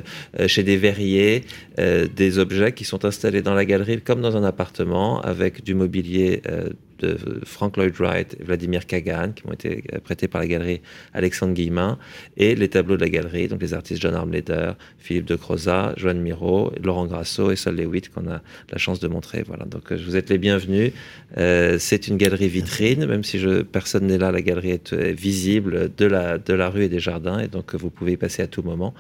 chez des des verriers, euh, des objets qui sont installés dans la galerie comme dans un appartement avec du mobilier euh, de Frank Lloyd Wright et Vladimir Kagan qui ont été prêtés par la galerie Alexandre Guillemin et les tableaux de la galerie, donc les artistes John Armleder, Philippe de Croza, Joanne Miro, Laurent Grasso et Sol Lewitt qu'on a la chance de montrer. Voilà, donc euh, vous êtes les bienvenus. Euh, c'est une galerie vitrine, même si personne n'est là, la galerie est visible de la, de la rue et des jardins et donc vous pouvez y passer à tout moment.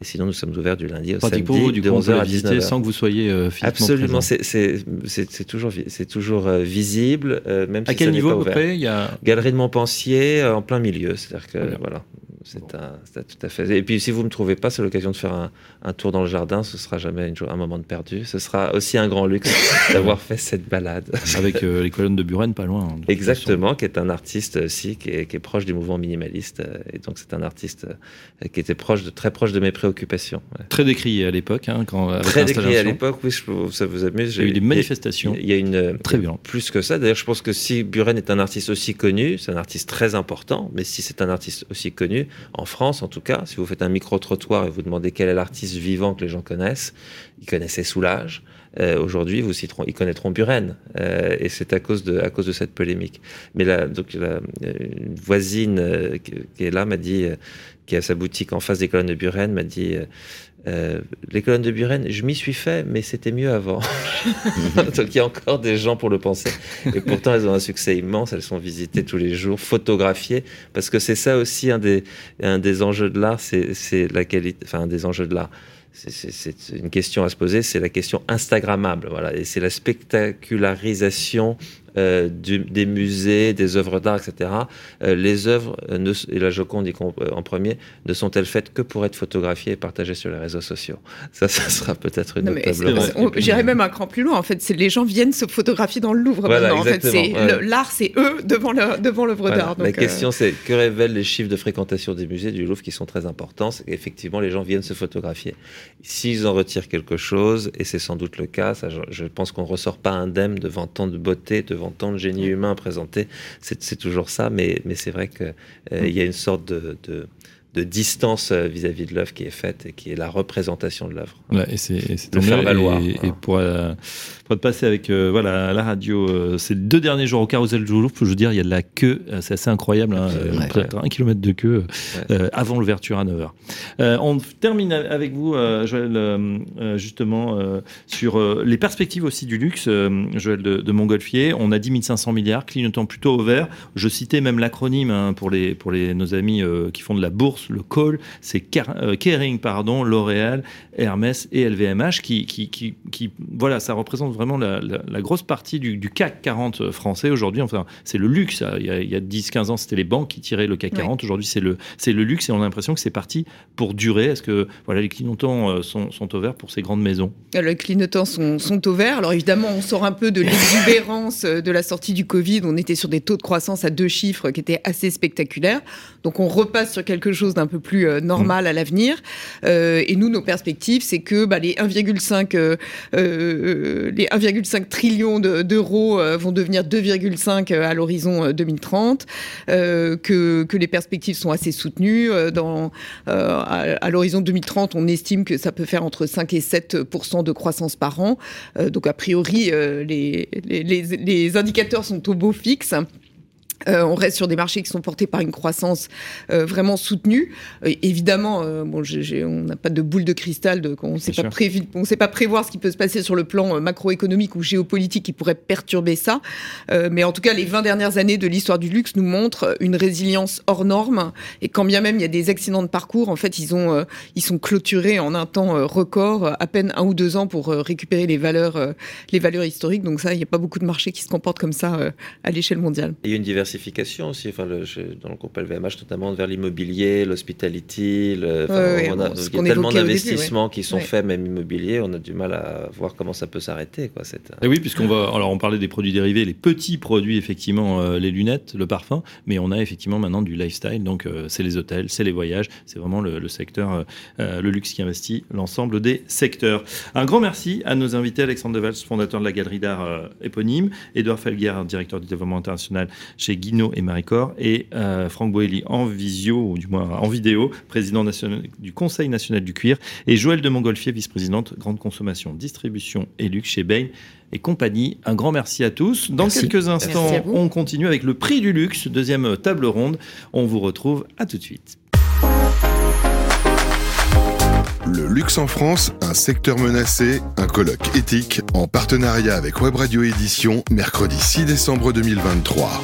Et sinon, nous sommes ouverts du lundi au samedi, vous, du de 11h à 19h. Sans que vous soyez euh, Absolument, c'est toujours, c'est toujours euh, visible, euh, même à si quel ça niveau pas près? Il y a... Galerie de Montpensier, euh, en plein milieu, c'est-à-dire que voilà. c'est tout à fait. Et puis si vous me trouvez pas, c'est l'occasion de faire un, tour dans le jardin. Ce sera jamais un moment de perdu. Ce sera aussi un grand luxe d'avoir fait cette balade. Avec euh, les colonnes de Buren, pas loin. Hein, Exactement, qui est un artiste aussi qui est, proche du mouvement minimaliste. Et donc c'est un artiste qui était proche de, très proche de mes préoccupations. Très décrié à l'époque, hein, quand. Très décrié à l'époque. Oui, ça vous amuse. Il y a eu des manifestations. Il y a une très bien. Plus que ça. D'ailleurs, je pense que si Buren est un artiste aussi connu, c'est un artiste très important. Mais si c'est un artiste aussi connu en France, en tout cas, si vous faites un micro trottoir et vous demandez quel est l'artiste vivant que les gens connaissent, ils connaissaient Soulage. Euh, aujourd'hui, vous citeront, ils connaîtront Buren, euh, et c'est à cause de à cause de cette polémique. Mais là, donc la, une voisine euh, qui est là m'a dit, qui a sa boutique en face des colonnes de Buren, m'a dit. les colonnes de Buren, je m'y suis fait, mais c'était mieux avant. Donc il y a encore des gens pour le penser. Et pourtant, elles ont un succès immense. Elles sont visitées tous les jours, photographiées, parce que c'est ça aussi un des, un des enjeux de l'art, c'est la qualité, enfin un des enjeux de l'art c'est une question à se poser, c'est la question Instagrammable. Voilà, et c'est la spectacularisation euh, des musées, des œuvres d'art, etc. Euh, les œuvres, euh, et la Joconde en premier, ne sont-elles faites que pour être photographiées et partagées sur les réseaux sociaux? Ça, ça sera peut-être une autre table J'irais même un cran plus loin. En fait, les gens viennent se photographier dans le Louvre maintenant. En fait, l'art, c'est eux devant devant l'œuvre d'art. La question, c'est que révèlent les chiffres de fréquentation des musées du Louvre qui sont très importants? Effectivement, les gens viennent se photographier. S'ils en retirent quelque chose, et c'est sans doute le cas, ça, je, pense qu'on ne ressort pas indemne devant tant de beauté, devant tant de génie humain présenté. C'est toujours ça, mais, mais c'est vrai qu'il euh, y a une sorte de, de de distance euh, vis-à-vis de l'œuvre qui est faite et qui est la représentation de l'œuvre. et c'est de faire valoir. Et, et pour, euh, pour te passer avec euh, voilà la radio, ces deux derniers jours au Carousel du Louvre, je veux dire, il y a de la queue, c'est assez incroyable, hein, un kilomètre de queue avant l'ouverture à 9h. on termine avec vous, Joël, justement sur les perspectives aussi du luxe, Joël de, de, Montgolfier. On a 10 500 milliards, clignotant plutôt au vert. Je citais même l'acronyme hein, pour les pour les nos amis qui font de la bourse le call, c'est euh, Kering, pardon, L'Oréal, Hermès et LVMH qui, qui, qui, voilà, ça représente vraiment la, grosse partie du, CAC 40 français aujourd'hui. Enfin, c'est le luxe. Il y a, 10-15 ans, c'était les banques qui tiraient le CAC 40. Aujourd'hui, c'est le, c'est le luxe et on a l'impression que c'est parti pour durer. Est-ce que voilà, les clignotants euh, sont, sont au vert pour ces grandes maisons? Euh, Les clignotants sont, sont au vert. Alors évidemment, on sort un peu de l'exubérance de la sortie du Covid. On était sur des taux de croissance à deux chiffres qui étaient assez spectaculaires. Donc on repasse sur quelque chose d'un peu plus euh, normal à l'avenir. Euh, et nous, nos perspectives, c'est que bah, les 1,5 euh, les 1,5 trillions d'euros vont devenir 2,5 à l'horizon 2030, que, que les perspectives sont assez soutenues. Dans, à, l'horizon 2030, on estime que ça peut faire entre 5 et 7 de croissance par an. donc a priori, les indicateurs sont au beau fixe. Euh, on reste sur des marchés qui sont portés par une croissance euh, vraiment soutenue. Euh, évidemment, bon, on n'a pas de boule de cristal, de, on ne sait pas on sait pas prévoir ce qui peut se passer sur le plan macroéconomique ou géopolitique qui pourrait perturber ça. mais en tout cas, les 20 dernières années de l'histoire du luxe nous montrent une résilience hors norme. Et quand bien même il y a des accidents de parcours, en fait, ils ont, ils sont clôturés en un temps record, à peine un ou deux ans pour récupérer les valeurs, les valeurs historiques. Donc ça, il n'y a pas beaucoup de marchés qui se comportent comme ça à l'échelle mondiale. Il y a une diversification aussi, enfin, le, dans le groupe LVMH notamment vers l'immobilier, l'hospitality. Le, on a, il y a tellement d'investissements qui sont faits, même immobilier, on a du mal à voir comment ça peut s'arrêter. Quoi, cette... Et oui, puisqu'on va. Alors, on parlait des produits dérivés, les petits produits, effectivement, euh, les lunettes, le parfum, mais on a effectivement maintenant du lifestyle, donc euh, c'est les hôtels, c'est les voyages, c'est vraiment le, secteur, euh, le luxe qui investit l'ensemble des secteurs. Un grand merci à nos invités, Alexandre Devals, fondateur de la galerie d'art éponyme, Edouard Felguer, directeur du développement international chez Guino et Maricor, et euh, Franck Boelli en visio, ou du moins en vidéo, président national, du Conseil national du cuir, et Joël de Montgolfier, vice-présidente grande consommation, distribution et luxe chez Bain et compagnie. Un grand merci à tous. Dans quelques instants, on continue avec le prix du luxe, deuxième table ronde. On vous retrouve à tout de suite. Le luxe en France, un secteur menacé, un colloque éthique en partenariat avec Web Radio Édition, mercredi 6 décembre 2023.